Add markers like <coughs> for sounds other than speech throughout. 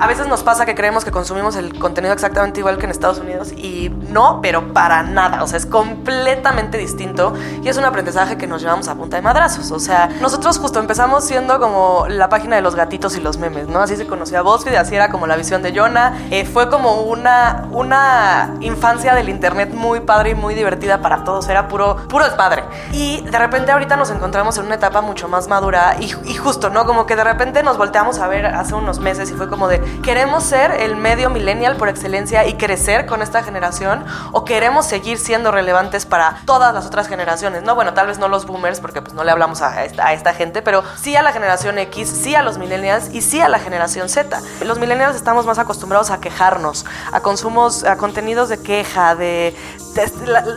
A veces nos pasa que creemos que consumimos el contenido exactamente igual que en Estados Unidos y no, pero para nada. O sea, es completamente distinto y es un aprendizaje que nos llevamos a punta de madrazos. O sea, nosotros justo empezamos siendo como la página de los gatitos y los memes, ¿no? Así se conocía BuzzFeed, así era como la visión de Jonah. Eh, fue como una, una infancia del internet muy padre y muy divertida para todos. Era puro, puro desmadre. Y de repente ahorita nos encontramos en una etapa mucho más madura y justo, ¿no? Como que de repente nos volteamos a ver hace unos meses y fue como de, ¿queremos ser el medio millennial por excelencia y crecer con esta generación o queremos seguir siendo relevantes para todas las otras generaciones? No, bueno, tal vez no los boomers porque pues no le hablamos a esta, gente, pero sí a la generación X, sí a los millennials y sí a la generación Z. Los millennials estamos más acostumbrados a quejarnos, a consumos, a contenidos de queja, de,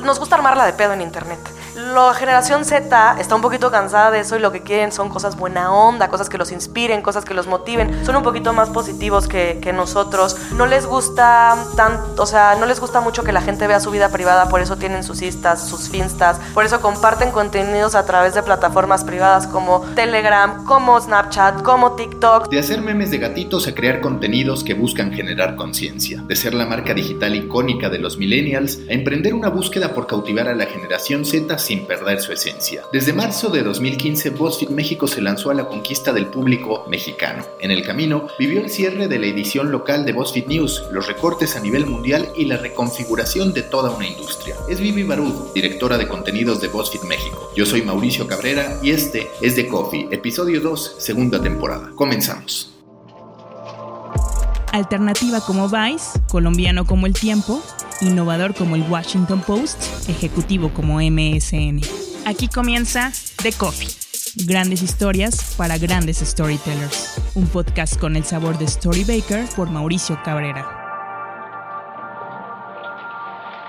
nos gusta armarla de pedo en internet. La generación Z está un poquito cansada de eso y lo que quieren son cosas buena onda, cosas que los inspiren, cosas que los motiven. Son un poquito más positivos que, nosotros. No les gusta tanto, o sea, no les gusta mucho que la gente vea su vida privada, por eso tienen sus instas, sus finstas, por eso comparten contenidos a través de plataformas privadas como Telegram, como Snapchat, como TikTok. De hacer memes de gatitos a crear contenidos que buscan generar conciencia. De ser la marca digital icónica de los millennials a emprender una búsqueda por cautivar a la generación Z sin perder su esencia. Desde marzo de 2015, BuzzFeed México se lanzó a la conquista del público mexicano. En el camino, vivió el cierre de la edición local de BuzzFeed News, los recortes a nivel mundial y la reconfiguración de toda una industria. Es Vivi Barud, directora de contenidos de BuzzFeed México. Yo soy Mauricio Cabrera y este es The Coffee, episodio 2, segunda temporada. Comenzamos. Alternativa como Vice, colombiano como El Tiempo, innovador como el Washington Post, ejecutivo como MSN. Aquí comienza The Coffee. Grandes historias para grandes storytellers. Un podcast con el sabor de Story Baker por Mauricio Cabrera.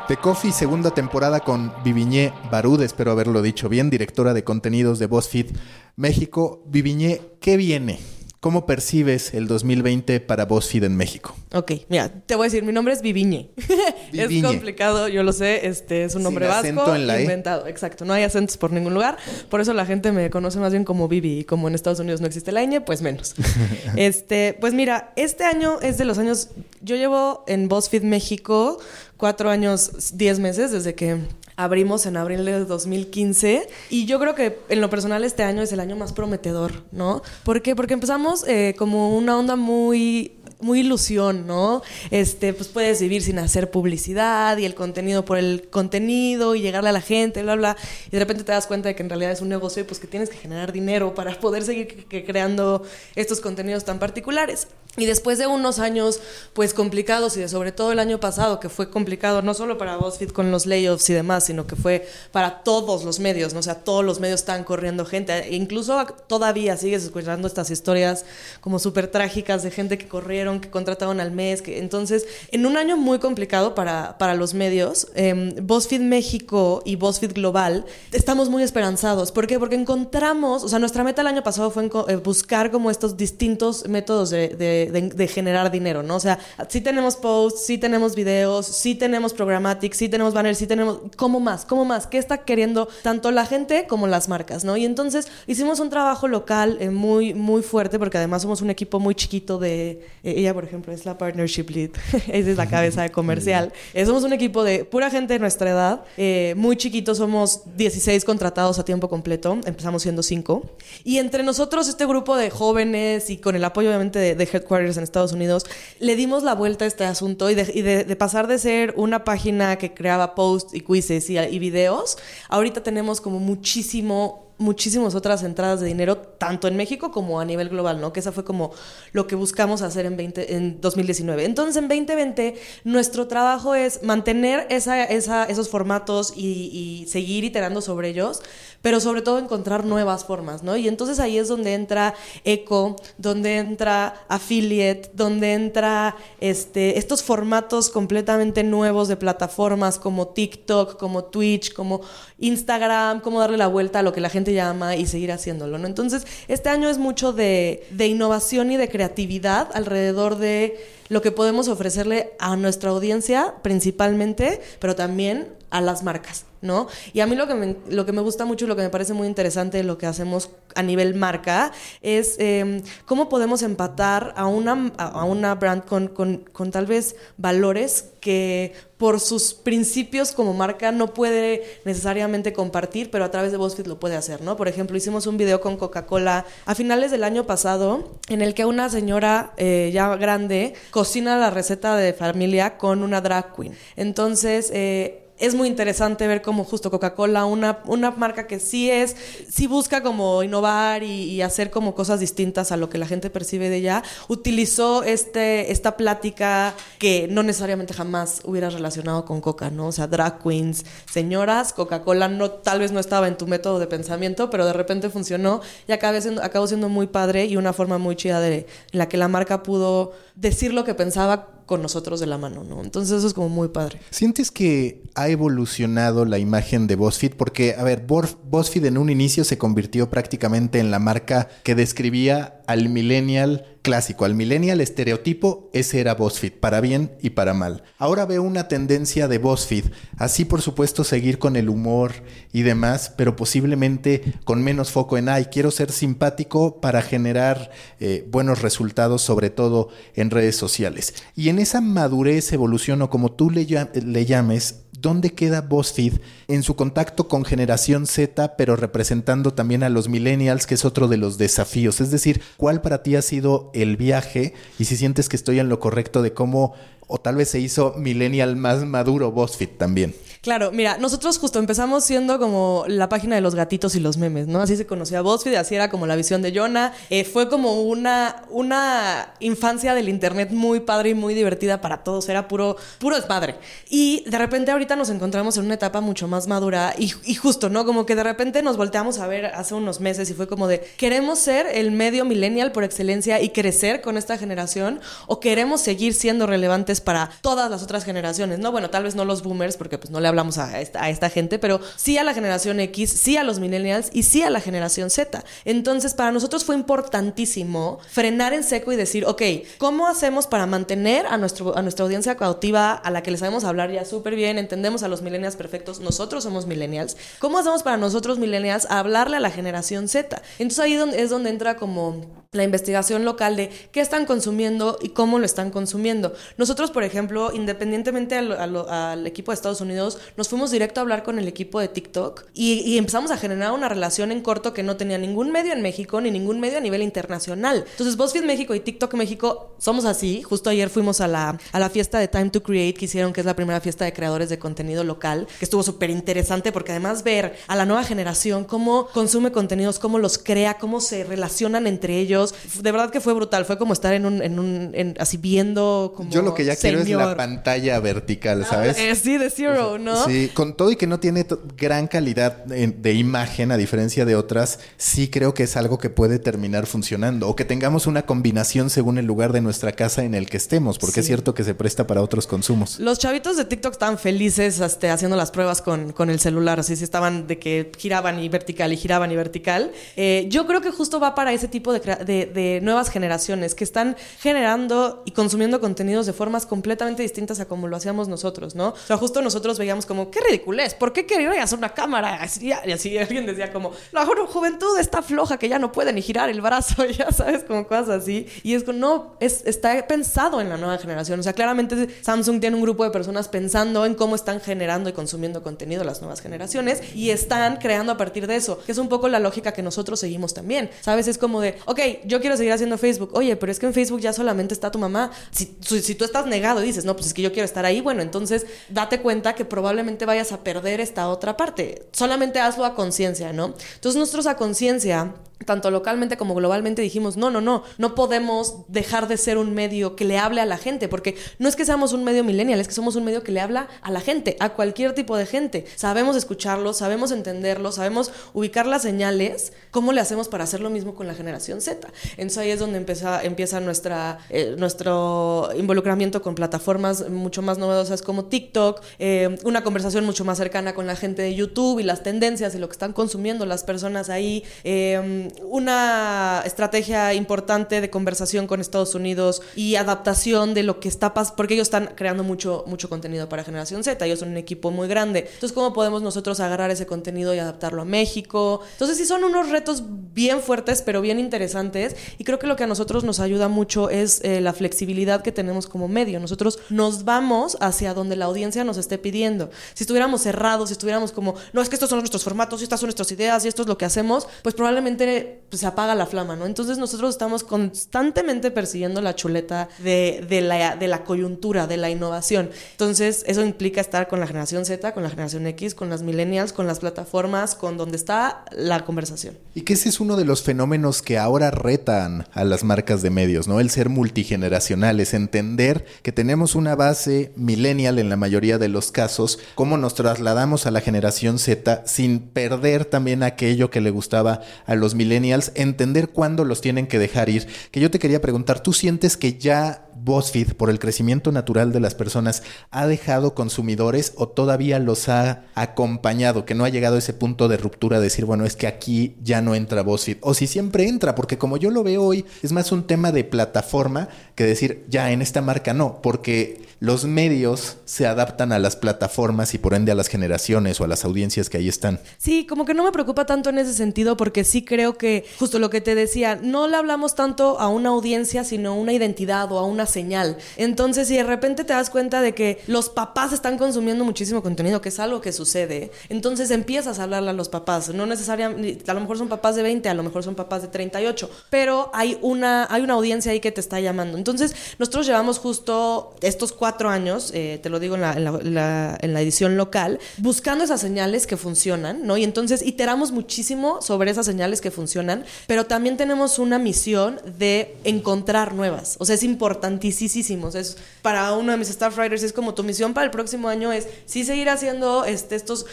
The Coffee, segunda temporada con Viviñé Barud, espero haberlo dicho bien, directora de contenidos de BuzzFeed México. Viviñé, ¿qué viene? ¿Cómo percibes el 2020 para BuzzFeed en México? Ok, mira, te voy a decir, mi nombre es Viviñe. <laughs> es complicado, yo lo sé, este es un Sin nombre acento vasco en la E. inventado, exacto, no hay acentos por ningún lugar, por eso la gente me conoce más bien como Vivi y como en Estados Unidos no existe la ñ, pues menos. <laughs> este, pues mira, este año es de los años, yo llevo en BuzzFeed México cuatro años, diez meses desde que abrimos en abril de 2015 y yo creo que en lo personal este año es el año más prometedor, ¿no? ¿Por qué? Porque empezamos eh, como una onda muy muy ilusión, ¿no? Este, pues puedes vivir sin hacer publicidad y el contenido por el contenido y llegarle a la gente, bla, bla. Y de repente te das cuenta de que en realidad es un negocio y pues que tienes que generar dinero para poder seguir creando estos contenidos tan particulares. Y después de unos años, pues complicados y de sobre todo el año pasado, que fue complicado no solo para BuzzFeed con los layoffs y demás, sino que fue para todos los medios, ¿no? O sea, todos los medios están corriendo gente. E incluso todavía sigues escuchando estas historias como súper trágicas de gente que corrieron, que contrataron al mes. Que, entonces, en un año muy complicado para, para los medios, eh, BuzzFeed México y BuzzFeed Global estamos muy esperanzados. ¿Por qué? Porque encontramos, o sea, nuestra meta el año pasado fue eh, buscar como estos distintos métodos de, de- generar dinero, ¿no? O sea, sí tenemos posts, sí tenemos videos, sí tenemos programmatic, sí tenemos banners, sí tenemos... ¿Cómo más? ¿Cómo más? ¿Qué está queriendo tanto la gente como las marcas, ¿no? Y entonces hicimos un trabajo local eh, muy, muy fuerte porque además somos un equipo muy chiquito de... ella, por ejemplo, es la partnership lead. <laughs> Esa es la cabeza de <laughs> comercial. Eh, somos un equipo de pura gente de nuestra edad. eh, muy chiquitos, somos 16 contratados a tiempo completo. Empezamos siendo 5. Y entre nosotros, este grupo de jóvenes y con el apoyo obviamente de, de Headquarters en Estados Unidos, le dimos la vuelta a este asunto y de, y de- de pasar de ser una página que creaba posts y quizzes y, y videos, ahorita tenemos como muchísimo muchísimas otras entradas de dinero, tanto en México como a nivel global, ¿no? Que esa fue como lo que buscamos hacer en, 20, en 2019. Entonces, en 2020, nuestro trabajo es mantener esos formatos y, y seguir iterando sobre ellos, pero sobre todo encontrar nuevas formas, ¿no? Y entonces ahí es donde entra Eco, donde entra Affiliate, donde entra este, estos formatos completamente nuevos de plataformas como TikTok, como Twitch, como Instagram, cómo darle la vuelta a lo que la gente llama y seguir haciéndolo, ¿no? Entonces, este año es mucho de, de innovación y de creatividad alrededor de lo que podemos ofrecerle a nuestra audiencia principalmente, pero también a las marcas, ¿no? Y a mí lo que me, lo que me gusta mucho y lo que me parece muy interesante de lo que hacemos a nivel marca es eh, cómo podemos empatar a una, a una brand con, con, con tal vez valores que por sus principios como marca no puede necesariamente compartir, pero a través de BuzzFeed lo puede hacer, ¿no? Por ejemplo, hicimos un video con Coca-Cola a finales del año pasado en el que una señora eh, ya grande cocina la receta de familia con una drag queen. Entonces, eh, es muy interesante ver cómo justo Coca-Cola, una, una marca que sí es, sí busca como innovar y, hacer como cosas distintas a lo que la gente percibe de ella, utilizó este, esta plática que no necesariamente jamás hubiera relacionado con Coca, ¿no? O sea, drag queens, señoras, Coca-Cola no, tal vez no estaba en tu método de pensamiento, pero de repente funcionó y acabó siendo, acabó siendo muy padre y una forma muy chida de la que la marca pudo decir lo que pensaba con nosotros de la mano, ¿no? Entonces eso es como muy padre. ¿Sientes que ha evolucionado la imagen de BuzzFeed? Porque, a ver, BuzzFeed en un inicio se convirtió prácticamente en la marca que describía al millennial clásico, al millennial estereotipo, ese era BuzzFeed, para bien y para mal. Ahora veo una tendencia de BuzzFeed, así por supuesto seguir con el humor y demás, pero posiblemente con menos foco en, ay, quiero ser simpático para generar eh, buenos resultados, sobre todo en redes sociales. Y en esa madurez, evolución o como tú le, le llames, ¿dónde queda BuzzFeed en su contacto con generación Z, pero representando también a los millennials, que es otro de los desafíos? Es decir, ¿cuál para ti ha sido el viaje y si sientes que estoy en lo correcto de cómo, o tal vez se hizo millennial más maduro BuzzFeed también? Claro, mira, nosotros justo empezamos siendo como la página de los gatitos y los memes, ¿no? Así se conocía BuzzFeed, así era como la visión de Jonah. Eh, fue como una, una infancia del internet muy padre y muy divertida para todos, era puro, puro desmadre. Y de repente ahorita nos encontramos en una etapa mucho más madura y, y justo, ¿no? Como que de repente nos volteamos a ver hace unos meses y fue como de, ¿queremos ser el medio millennial por excelencia y crecer con esta generación o queremos seguir siendo relevantes para todas las otras generaciones, ¿no? Bueno, tal vez no los boomers porque pues no le hablamos a esta, gente, pero sí a la generación X, sí a los millennials y sí a la generación Z. Entonces, para nosotros fue importantísimo frenar en seco y decir, ok, ¿cómo hacemos para mantener a, nuestro, a nuestra audiencia cautiva, a la que le sabemos hablar ya súper bien, entendemos a los millennials perfectos, nosotros somos millennials? ¿Cómo hacemos para nosotros millennials hablarle a la generación Z? Entonces ahí es donde entra como la investigación local de qué están consumiendo y cómo lo están consumiendo. Nosotros, por ejemplo, independientemente al, equipo de Estados Unidos, nos fuimos directo a hablar con el equipo de TikTok y, empezamos a generar una relación en corto que no tenía ningún medio en México ni ningún medio a nivel internacional. Entonces, BuzzFeed México y TikTok México somos así. Justo ayer fuimos a la, a la fiesta de Time to Create que hicieron, que es la primera fiesta de creadores de contenido local, que estuvo súper interesante porque además ver a la nueva generación cómo consume contenidos, cómo los crea, cómo se relacionan entre ellos de verdad que fue brutal. Fue como estar en un, en un, así viendo como. Yo lo que ya quiero es la pantalla vertical, ¿sabes? Eh, sí, de Zero, ¿no? Sí, con todo y que no tiene gran calidad de imagen, a diferencia de otras, sí creo que es algo que puede terminar funcionando. O que tengamos una combinación según el lugar de nuestra casa en el que estemos, porque es cierto que se presta para otros consumos. Los chavitos de TikTok estaban felices este, haciendo las pruebas con, con el celular, así sí estaban de que giraban y vertical y giraban y vertical. Eh, yo creo que justo va para ese tipo de de, nuevas generaciones que están generando y consumiendo contenidos de formas completamente distintas a como lo hacíamos nosotros, ¿no? O sea, justo nosotros veíamos como, qué ridiculez, ¿por qué hacer una cámara? y así alguien decía como, la juventud está floja que ya no puede ni girar el brazo, <laughs> ya sabes, como cosas así. Y es como, no, es, está pensado en la nueva generación. O sea, claramente Samsung tiene un grupo de personas pensando en cómo están generando y consumiendo contenido las nuevas generaciones y están creando a partir de eso, que es un poco la lógica que nosotros seguimos también. ¿Sabes? Es como de, ok, yo quiero seguir haciendo Facebook. Oye, pero es que en Facebook ya solamente está tu mamá. Si, si tú estás negado y dices, no, pues es que yo quiero estar ahí, bueno, entonces date cuenta que probablemente vayas a perder esta otra parte. Solamente hazlo a conciencia, ¿no? Entonces nosotros a conciencia tanto localmente como globalmente dijimos, no, no, no, no podemos dejar de ser un medio que le hable a la gente, porque no es que seamos un medio millennial, es que somos un medio que le habla a la gente, a cualquier tipo de gente. Sabemos escucharlo, sabemos entenderlo, sabemos ubicar las señales, ¿cómo le hacemos para hacer lo mismo con la generación Z? Entonces ahí es donde empieza, empieza nuestra, eh, nuestro involucramiento con plataformas mucho más novedosas como TikTok, eh, una conversación mucho más cercana con la gente de YouTube y las tendencias y lo que están consumiendo las personas ahí. Eh, una estrategia importante de conversación con Estados Unidos y adaptación de lo que está pasando, porque ellos están creando mucho, mucho contenido para Generación Z, ellos son un equipo muy grande. Entonces, ¿cómo podemos nosotros agarrar ese contenido y adaptarlo a México? Entonces, sí son unos retos bien fuertes, pero bien interesantes. Y creo que lo que a nosotros nos ayuda mucho es eh, la flexibilidad que tenemos como medio. Nosotros nos vamos hacia donde la audiencia nos esté pidiendo. Si estuviéramos cerrados, si estuviéramos como, no, es que estos son nuestros formatos, y estas son nuestras ideas, y esto es lo que hacemos, pues probablemente pues, se apaga la flama, ¿no? Entonces nosotros estamos constantemente persiguiendo la chuleta de, la, de la coyuntura, de la innovación. Entonces eso implica estar con la generación Z, con la generación X, con las millennials, con las plataformas, con donde está la conversación. Y que ese es uno de los fenómenos que ahora retan a las marcas de medios, ¿no? El ser multigeneracionales, entender que tenemos una base millennial en la mayoría de los casos, cómo nos trasladamos a la generación Z sin perder también aquello que le gustaba a los millennials, entender cuándo los tienen que dejar ir. Que yo te quería preguntar, ¿tú sientes que ya BuzzFeed, por el crecimiento natural de las personas, ha dejado consumidores o todavía los ha acompañado, que no ha llegado a ese punto de ruptura de decir, bueno, es que aquí ya no entra BuzzFeed, o si siempre entra, porque como yo lo veo hoy, es más un tema de plataforma que decir, ya en esta marca no, porque los medios se adaptan a las plataformas y por ende a las generaciones o a las audiencias que ahí están. Sí, como que no me preocupa tanto en ese sentido, porque sí creo que, justo lo que te decía, no le hablamos tanto a una audiencia, sino a una identidad o a una señal. Entonces, si de repente te das cuenta de que los papás están consumiendo muchísimo contenido, que es algo que sucede, entonces empiezas a hablarle a los papás. No necesariamente, a lo mejor son papás de 20, a lo mejor son papás de 38, pero hay una, hay una audiencia ahí que te está llamando. Entonces, nosotros llevamos justo estos cuatro años, eh, te lo digo en, la, en la edición local, buscando esas señales que funcionan, ¿no? Y entonces iteramos muchísimo sobre esas señales que funcionan, pero también tenemos una misión de encontrar nuevas. O sea, es importante es para uno de mis staff writers, es como tu misión para el próximo año es sí seguir haciendo este, estos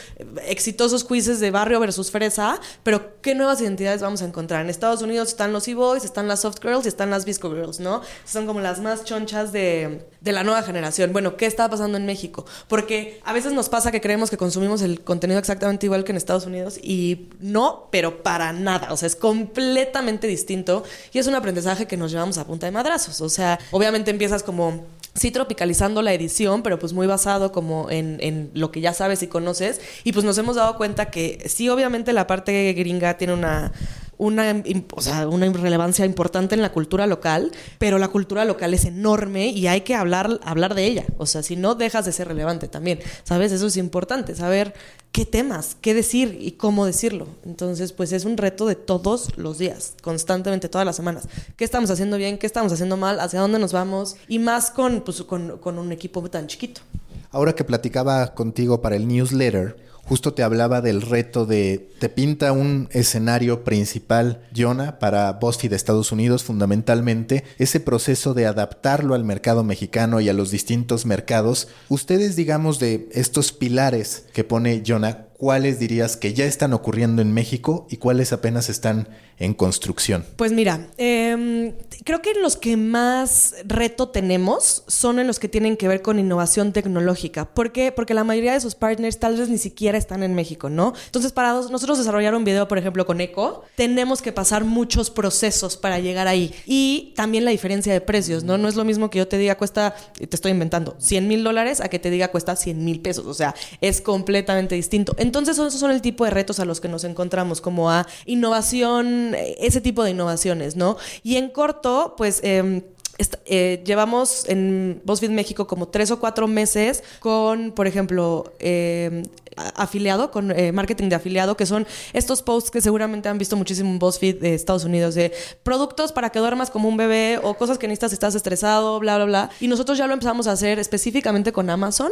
exitosos quizzes de barrio versus fresa, pero ¿qué nuevas identidades vamos a encontrar? En Estados Unidos están los e-boys, están las soft girls y están las visco girls, ¿no? Son como las más chonchas de, de la nueva generación. Bueno, ¿qué está pasando en México? Porque a veces nos pasa que creemos que consumimos el contenido exactamente igual que en Estados Unidos y no, pero para nada. O sea, es completamente distinto y es un aprendizaje que nos llevamos a punta de madrazos. O sea, obviamente empiezas como sí tropicalizando la edición, pero pues muy basado como en, en, lo que ya sabes y conoces. Y pues nos hemos dado cuenta que sí, obviamente la parte gringa tiene una, una, o sea, una relevancia importante en la cultura local, pero la cultura local es enorme y hay que hablar, hablar de ella. O sea, si no dejas de ser relevante también, ¿sabes? Eso es importante, saber qué temas, qué decir y cómo decirlo. Entonces, pues es un reto de todos los días, constantemente, todas las semanas. ¿Qué estamos haciendo bien? ¿Qué estamos haciendo mal? ¿Hacia dónde nos vamos? Y más con, pues, con, con un equipo tan chiquito. Ahora que platicaba contigo para el newsletter, justo te hablaba del reto de, te pinta un escenario principal, Jonah, para BuzzFeed de Estados Unidos, fundamentalmente, ese proceso de adaptarlo al mercado mexicano y a los distintos mercados. Ustedes, digamos, de estos pilares que pone Jonah, ¿cuáles dirías que ya están ocurriendo en México y cuáles apenas están en construcción? Pues mira, eh, creo que los que más reto tenemos son en los que tienen que ver con innovación tecnológica. ¿Por qué? Porque la mayoría de sus partners tal vez ni siquiera están en México, ¿no? Entonces, para nosotros desarrollar un video, por ejemplo, con Eco, tenemos que pasar muchos procesos para llegar ahí. Y también la diferencia de precios, ¿no? No es lo mismo que yo te diga cuesta, te estoy inventando, 100 mil dólares a que te diga cuesta 100 mil pesos. O sea, es completamente distinto. Entonces, esos son el tipo de retos a los que nos encontramos, como a innovación, ese tipo de innovaciones, ¿no? Y en corto, pues... Eh, eh, llevamos en BuzzFeed México como tres o cuatro meses con, por ejemplo, eh, afiliado, con eh, marketing de afiliado, que son estos posts que seguramente han visto muchísimo en BuzzFeed de Estados Unidos, de productos para que duermas como un bebé o cosas que necesitas si estás estresado, bla, bla, bla. Y nosotros ya lo empezamos a hacer específicamente con Amazon,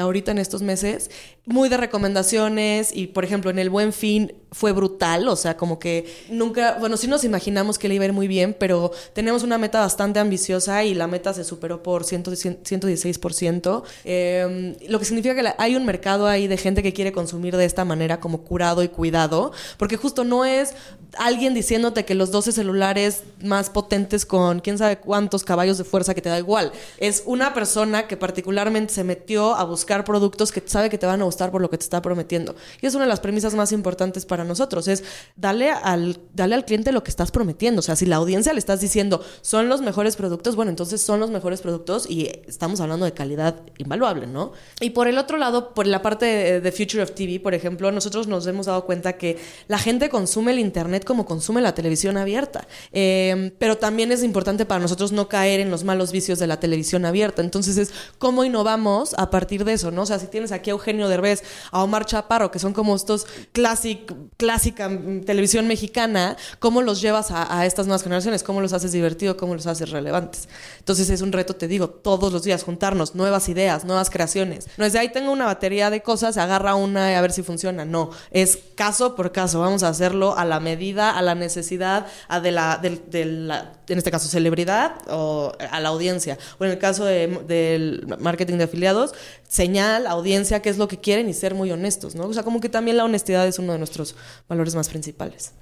ahorita en estos meses, muy de recomendaciones y, por ejemplo, en el Buen Fin fue brutal, o sea, como que nunca, bueno, sí nos imaginamos que le iba a ir muy bien, pero tenemos una meta bastante ambiciosa y la meta se superó por 116%, eh, lo que significa que hay un mercado ahí de gente que quiere consumir de esta manera como curado y cuidado, porque justo no es alguien diciéndote que los 12 celulares más potentes con quién sabe cuántos caballos de fuerza que te da igual. Es una persona que particularmente se metió a buscar productos que sabe que te van a gustar por lo que te está prometiendo. Y es una de las premisas más importantes para nosotros, es darle al, darle al cliente lo que estás prometiendo. O sea, si la audiencia le estás diciendo son los mejores productos, bueno, entonces son los mejores productos y estamos hablando de calidad invaluable, ¿no? Y por el otro lado, por la parte de, de Future of TV, por ejemplo, nosotros nos hemos dado cuenta que la gente consume el Internet como consume la televisión abierta. Eh, pero también es importante para nosotros no caer en los malos vicios de la televisión abierta. Entonces es cómo innovamos a partir de eso, ¿no? O sea, si tienes aquí a Eugenio Derbez, a Omar Chaparro, que son como estos clásica mm, televisión mexicana, ¿cómo los llevas a, a estas nuevas generaciones? ¿Cómo los haces divertidos? ¿Cómo los haces relevantes? Entonces es un reto, te digo, todos los días juntarnos, nuevas ideas, nuevas creaciones. No es de ahí tengo una batería de cosas, agarra una y a ver si funciona. No, es caso por caso. Vamos a hacerlo a la medida a la necesidad a de, la, de, la, en este caso, celebridad o a la audiencia. O en el caso del marketing de afiliados, señal, audiencia, qué es lo que quieren y ser muy honestos, ¿no? O sea, como que también la honestidad es uno de nuestros valores más principales.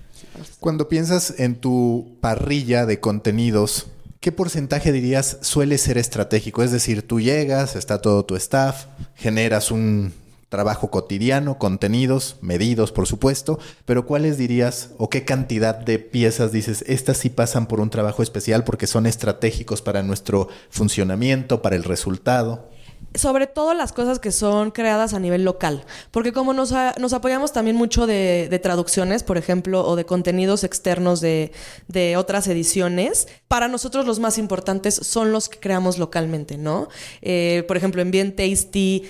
Cuando piensas en tu parrilla de contenidos, ¿qué porcentaje dirías suele ser estratégico? Es decir, tú llegas, está todo tu staff, generas un trabajo cotidiano, contenidos, medidos, por supuesto, pero ¿cuáles dirías o qué cantidad de piezas dices, estas sí pasan por un trabajo especial porque son estratégicos para nuestro funcionamiento, para el resultado? sobre todo las cosas que son creadas a nivel local, porque como nos, nos apoyamos también mucho de, traducciones, por ejemplo, o de contenidos externos de, de, otras ediciones, para nosotros los más importantes son los que creamos localmente, ¿no? Eh, por ejemplo, en Bien Tasty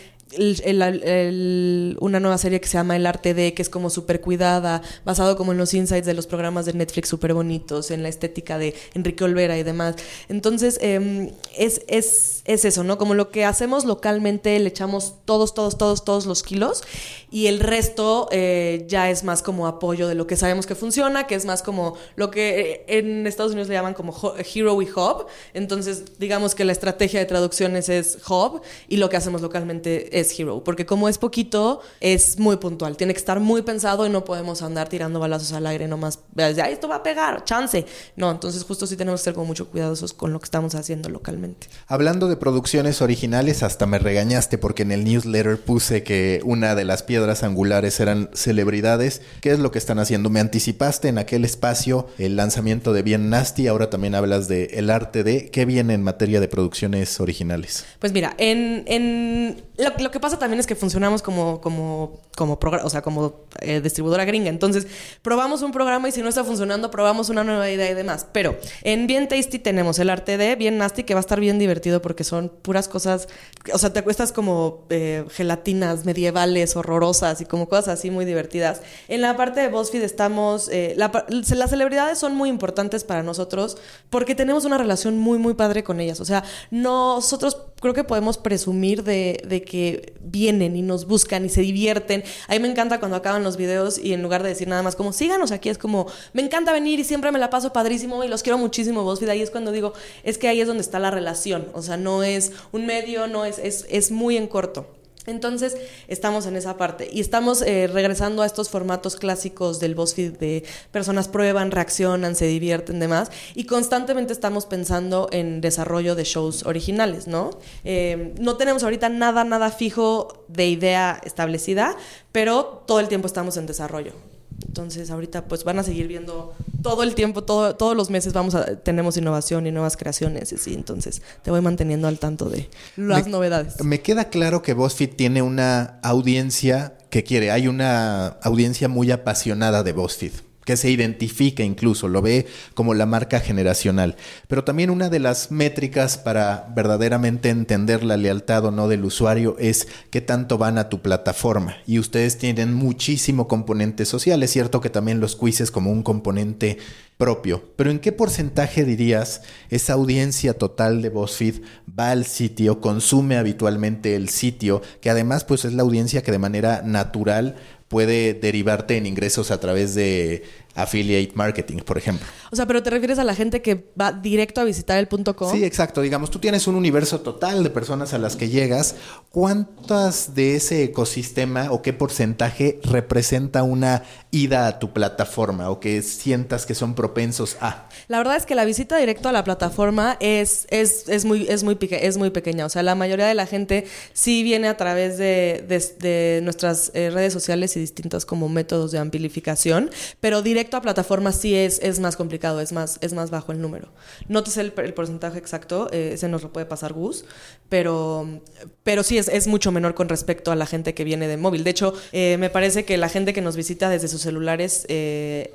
una nueva serie que se llama El Arte de, que es como súper cuidada, basado como en los insights de los programas de Netflix súper bonitos, en la estética de Enrique Olvera y demás. Entonces, em, es, es, es, eso, ¿no? Como lo que hacemos localmente, le echamos todos, todos, todos, todos los kilos y el resto eh, ya es más como apoyo de lo que sabemos que funciona, que es más como lo que eh, en Estados Unidos le llaman como Hero y Hub. Entonces, digamos que la estrategia de traducciones es Hub y lo que hacemos localmente es Hero, porque como es poquito, es muy puntual. Tiene que estar muy pensado y no podemos andar tirando balazos al aire nomás. Ya, esto va a pegar, chance. No, entonces justo sí tenemos que ser como mucho cuidadosos con lo que estamos haciendo localmente. Hablando de producciones originales, hasta me regañaste porque en el newsletter puse que una de las piedras angulares eran celebridades. ¿Qué es lo que están haciendo? Me anticipaste en aquel espacio el lanzamiento de Bien Nasty, ahora también hablas de el arte de qué viene en materia de producciones originales. Pues mira, en, en lo, que pasa también es que funcionamos como, como, como, o sea, como eh, distribuidora gringa. Entonces, probamos un programa y si no está funcionando, probamos una nueva idea y demás. Pero en Bien Tasty tenemos el arte de Bien Nasty, que va a estar bien divertido porque son puras cosas, o sea, te cuestas como eh, gelatinas medievales, horrorosas y como cosas así muy divertidas. En la parte de BuzzFeed estamos, eh, las celebridades son muy importantes para nosotros porque tenemos una relación muy, muy padre con ellas. O sea, nosotros creo que podemos presumir de, de que vienen y nos buscan y se divierten. A mí me encanta cuando acaban los videos y en lugar de decir nada más como síganos aquí, es como me encanta venir y siempre me la paso padrísimo y los quiero muchísimo, vos, y ahí es cuando digo, es que ahí es donde está la relación. O sea, no es un medio, no es, es, es muy en corto. Entonces, estamos en esa parte y estamos eh, regresando a estos formatos clásicos del BuzzFeed de personas prueban, reaccionan, se divierten, demás, y constantemente estamos pensando en desarrollo de shows originales, ¿no? Eh, no tenemos ahorita nada, nada fijo de idea establecida, pero todo el tiempo estamos en desarrollo. Entonces ahorita pues van a seguir viendo todo el tiempo, todo, todos los meses vamos a tenemos innovación y nuevas creaciones, y entonces te voy manteniendo al tanto de las novedades. Me queda claro que BuzzFeed tiene una audiencia que quiere, hay una audiencia muy apasionada de BuzzFeed que se identifica incluso, lo ve como la marca generacional. Pero también una de las métricas para verdaderamente entender la lealtad o no del usuario es qué tanto van a tu plataforma. Y ustedes tienen muchísimo componente social. Es cierto que también los quizzes como un componente propio. Pero ¿en qué porcentaje dirías esa audiencia total de BuzzFeed va al sitio, consume habitualmente el sitio, que además pues es la audiencia que de manera natural puede derivarte en ingresos a través de affiliate marketing, por ejemplo. O sea, pero te refieres a la gente que va directo a visitar el punto com. Sí, exacto. Digamos, tú tienes un universo total de personas a las que llegas. ¿Cuántas de ese ecosistema o qué porcentaje representa una ida a tu plataforma o que sientas que son propensos a? La verdad es que la visita directo a la plataforma es, es, es muy, es, muy es muy pequeña. O sea, la mayoría de la gente sí viene a través de, de, nuestras eh, redes sociales y distintos como métodos de amplificación, pero directo a plataforma sí es, es más complicado, es más, es más bajo el número. No te sé el, porcentaje exacto, eh, ese nos lo puede pasar Gus, pero, pero sí es, es mucho menor con respecto a la gente que viene de móvil. De hecho, eh, me parece que la gente que nos visita desde sus celulares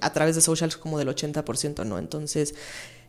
a través de socials como del 80%, ¿no? Entonces...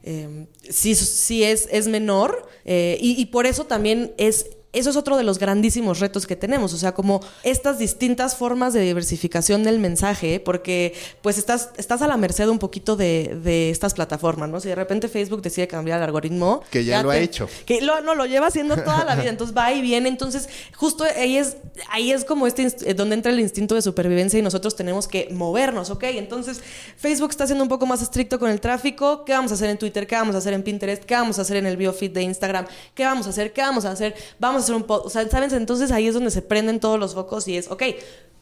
sí, sí es, es menor y, por eso también es eso es otro de los grandísimos retos que tenemos, o sea, como estas distintas formas de diversificación del mensaje, porque pues estás, estás a la merced un poquito de, de estas plataformas, ¿no? Si de repente Facebook decide cambiar el algoritmo. Que ya, lo ha hecho. Que lo, no, lo lleva haciendo toda la vida, entonces va y viene, entonces justo ahí es, ahí es como este, eh, donde entra el instinto de supervivencia y nosotros tenemos que movernos, ¿ok? Entonces Facebook está siendo un poco más estricto con el tráfico, ¿qué vamos a hacer en Twitter? ¿Qué vamos a hacer en Pinterest? ¿Qué vamos a hacer en el biofeed de Instagram? ¿Qué vamos a hacer? ¿Qué vamos a hacer? Vamos hacer un o sea, ¿sabes? Entonces ahí es donde se prenden todos los focos y es, ok,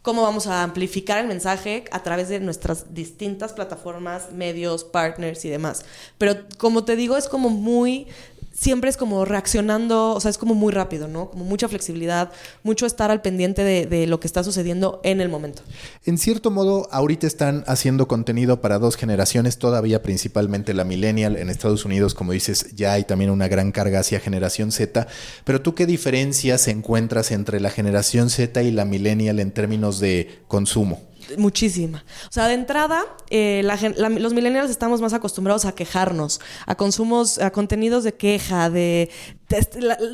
¿cómo vamos a amplificar el mensaje a través de nuestras distintas plataformas, medios, partners y demás? Pero como te digo, es como muy siempre es como reaccionando, o sea, es como muy rápido, ¿no? Como mucha flexibilidad, mucho estar al pendiente de, lo que está sucediendo en el momento. En cierto modo, ahorita están haciendo contenido para dos generaciones, todavía principalmente la millennial. En Estados Unidos, como dices, ya hay también una gran carga hacia generación Z. Pero tú, ¿qué diferencias encuentras entre la generación Z y la millennial en términos de consumo? Muchísima. O sea, de entrada, eh, los millennials estamos más acostumbrados a quejarnos, a consumos, a contenidos de queja, de...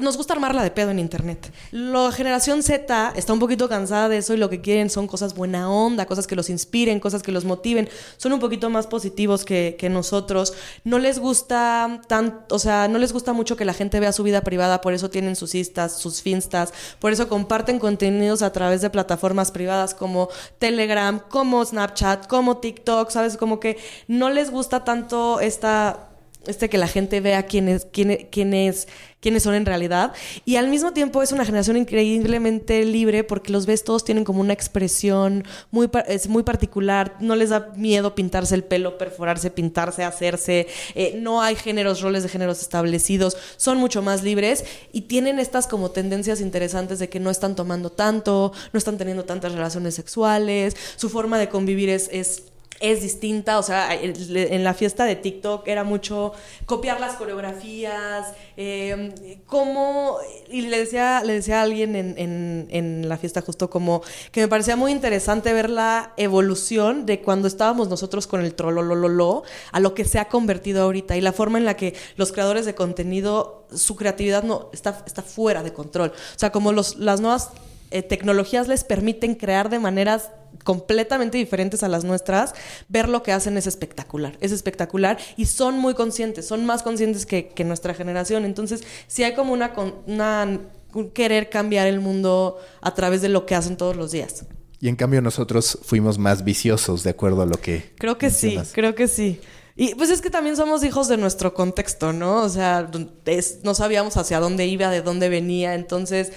nos gusta armarla de pedo en internet. La generación Z está un poquito cansada de eso y lo que quieren son cosas buena onda, cosas que los inspiren, cosas que los motiven. Son un poquito más positivos que, nosotros. No les gusta tan, o sea, no les gusta mucho que la gente vea su vida privada, por eso tienen sus istas, sus finstas, por eso comparten contenidos a través de plataformas privadas como Telegram como Snapchat, como TikTok, ¿sabes? Como que no les gusta tanto esta este que la gente vea quién es, quién, quién es, quiénes son en realidad. Y al mismo tiempo es una generación increíblemente libre porque los ves todos tienen como una expresión muy, es muy particular. No les da miedo pintarse el pelo, perforarse, pintarse, hacerse. Eh, no hay géneros, roles de géneros establecidos. Son mucho más libres y tienen estas como tendencias interesantes de que no están tomando tanto, no están teniendo tantas relaciones sexuales. Su forma de convivir es, es es distinta, o sea, en la fiesta de TikTok era mucho copiar las coreografías, eh, como, y le decía, le decía a alguien en, en, la fiesta justo como que me parecía muy interesante ver la evolución de cuando estábamos nosotros con el trololololo a lo que se ha convertido ahorita y la forma en la que los creadores de contenido, su creatividad no está, está fuera de control. O sea, como los, las nuevas eh, tecnologías les permiten crear de maneras completamente diferentes a las nuestras, ver lo que hacen es espectacular, es espectacular y son muy conscientes, son más conscientes que, nuestra generación. Entonces, si hay como una, una un querer cambiar el mundo a través de lo que hacen todos los días. Y en cambio nosotros fuimos más viciosos, de acuerdo a lo que... Creo que sí, creo que sí. Y pues es que también somos hijos de nuestro contexto, ¿no? O sea, no sabíamos hacia dónde iba, de dónde venía, entonces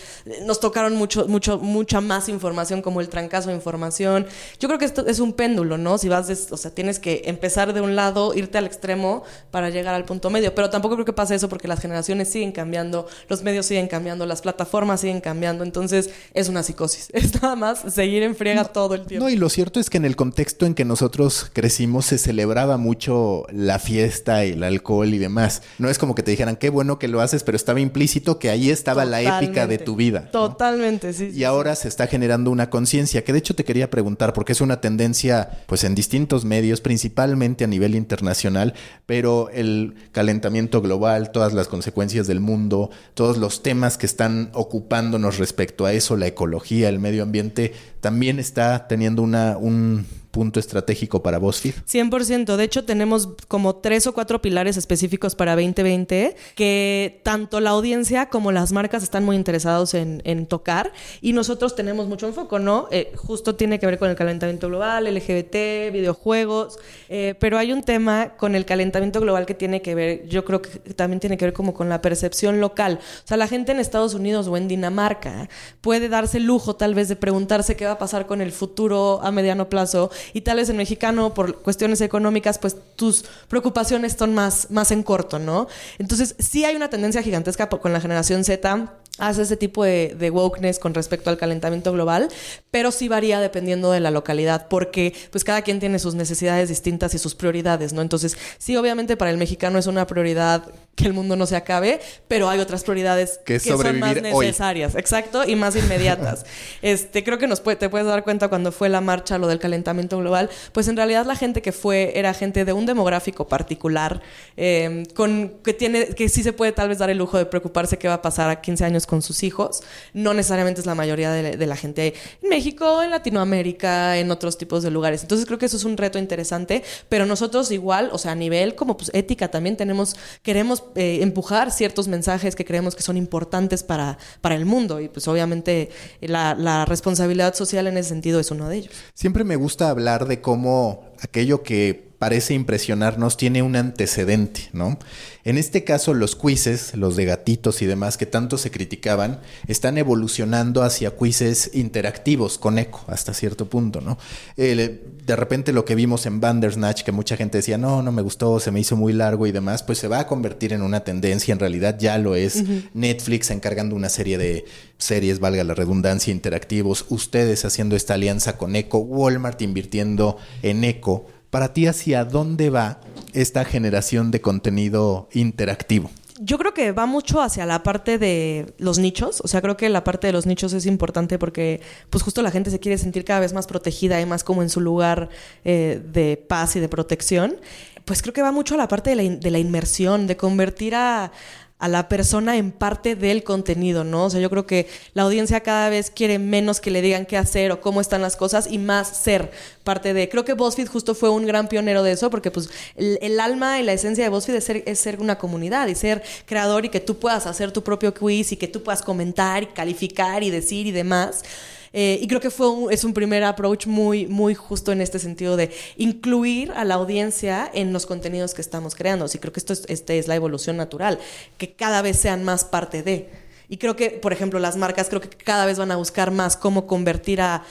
nos tocaron mucho, mucho, mucha más información como el trancazo de información. Yo creo que esto es un péndulo, ¿no? Si vas, o sea, tienes que empezar de un lado, irte al extremo para llegar al punto medio, pero tampoco creo que pase eso porque las generaciones siguen cambiando, los medios siguen cambiando, las plataformas siguen cambiando, entonces es una psicosis. <laughs> Es nada más seguir en friega todo el tiempo. No, y lo cierto es que en el contexto en que nosotros crecimos se celebraba mucho la fiesta el alcohol y demás. No es como que te dijeran, qué bueno que lo haces, pero estaba implícito que ahí estaba la épica de tu vida. Totalmente, sí. Y ahora se está generando una conciencia, que de hecho te quería preguntar, porque es una tendencia, pues en distintos medios, principalmente a nivel internacional, pero el calentamiento global, todas las consecuencias del mundo, todos los temas que están ocupándonos respecto a eso, la ecología, el medio ambiente, también está teniendo una, un punto estratégico para BuzzFeed. 100%. De hecho, tenemos como tres o cuatro pilares específicos para 2020 que tanto la audiencia como las marcas están muy interesados en, tocar y nosotros tenemos mucho enfoque, ¿no? Eh, justo tiene que ver con el calentamiento global, LGBT, videojuegos, eh, pero hay un tema con el calentamiento global que tiene que ver, yo creo que también tiene que ver como con la percepción local. O sea, la gente en Estados Unidos o en Dinamarca puede darse el lujo tal vez de preguntarse qué va a pasar con el futuro a mediano plazo y tal vez en mexicano por cuestiones económicas pues tus preocupaciones son más, más en corto, ¿no? Entonces sí hay una tendencia gigantesca con la generación Z hace ese tipo de, de, wokeness con respecto al calentamiento global, pero sí varía dependiendo de la localidad, porque pues cada quien tiene sus necesidades distintas y sus prioridades, ¿no? Entonces, sí, obviamente para el mexicano es una prioridad que el mundo no se acabe, pero hay otras prioridades que, son más necesarias, exacto, y más inmediatas. <laughs> este, creo que nos puede, te puedes dar cuenta cuando fue la marcha lo del calentamiento global, pues en realidad la gente que fue era gente de un demográfico particular, eh, con que tiene, que sí se puede tal vez dar el lujo de preocuparse qué va a pasar a 15 años con sus hijos. No necesariamente es la mayoría de, la gente en México, en Latinoamérica, en otros tipos de lugares. Entonces creo que eso es un reto interesante, pero nosotros igual, o sea, a nivel como pues ética también tenemos, queremos eh, empujar ciertos mensajes que creemos que son importantes para, para el mundo y pues obviamente la, la responsabilidad social en ese sentido es uno de ellos. Siempre me gusta hablar de cómo aquello que parece impresionarnos tiene un antecedente, ¿no? En este caso, los quizzes, los de gatitos y demás que tanto se criticaban, están evolucionando hacia quizzes interactivos con eco hasta cierto punto, ¿no? de repente lo que vimos en Bandersnatch, que mucha gente decía, no, no me gustó, se me hizo muy largo y demás, pues se va a convertir en una tendencia, en realidad ya lo es. Netflix encargando una serie de series, valga la redundancia, interactivos, ustedes haciendo esta alianza con Eco, Walmart invirtiendo en Eco para ti, ¿hacia dónde va esta generación de contenido interactivo? Yo creo que va mucho hacia la parte de los nichos. O sea, creo que la parte de los nichos es importante porque, pues, justo la gente se quiere sentir cada vez más protegida y más como en su lugar eh, de paz y de protección. Pues creo que va mucho a la parte de la, de la inmersión, de convertir a, a la persona en parte del contenido, ¿no? O sea, yo creo que la audiencia cada vez quiere menos que le digan qué hacer o cómo están las cosas y más ser parte de. Creo que BuzzFeed justo fue un gran pionero de eso porque pues el, alma y la esencia de BuzzFeed es ser, es ser una comunidad y ser creador y que tú puedas hacer tu propio quiz y que tú puedas comentar y calificar y decir y demás. Eh, y creo que fue un, es un primer approach muy, muy justo en este sentido de incluir a la audiencia en los contenidos que estamos creando. Y creo que esto es, este es la evolución natural, que cada vez sean más parte de. Y creo que, por ejemplo, las marcas creo que cada vez van a buscar más cómo convertir a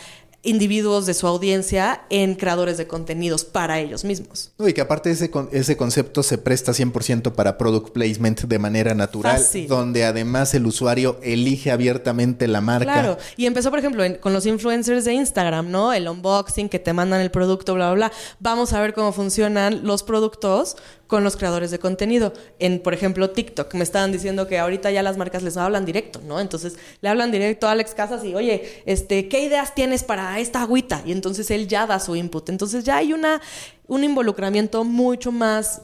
individuos de su audiencia en creadores de contenidos para ellos mismos. y que aparte ese, ese concepto se presta 100% para product placement de manera natural, donde además el usuario elige abiertamente la marca. Claro, y empezó por ejemplo con los influencers de Instagram, ¿no? El unboxing, que te mandan el producto, bla, bla, bla. Vamos a ver cómo funcionan los productos con los creadores de contenido. En, por ejemplo, TikTok, me estaban diciendo que ahorita ya las marcas les hablan directo, ¿no? Entonces le hablan directo a Alex Casas y, oye, este, ¿qué ideas tienes para esta agüita? Y entonces él ya da su input. Entonces ya hay una, un involucramiento mucho más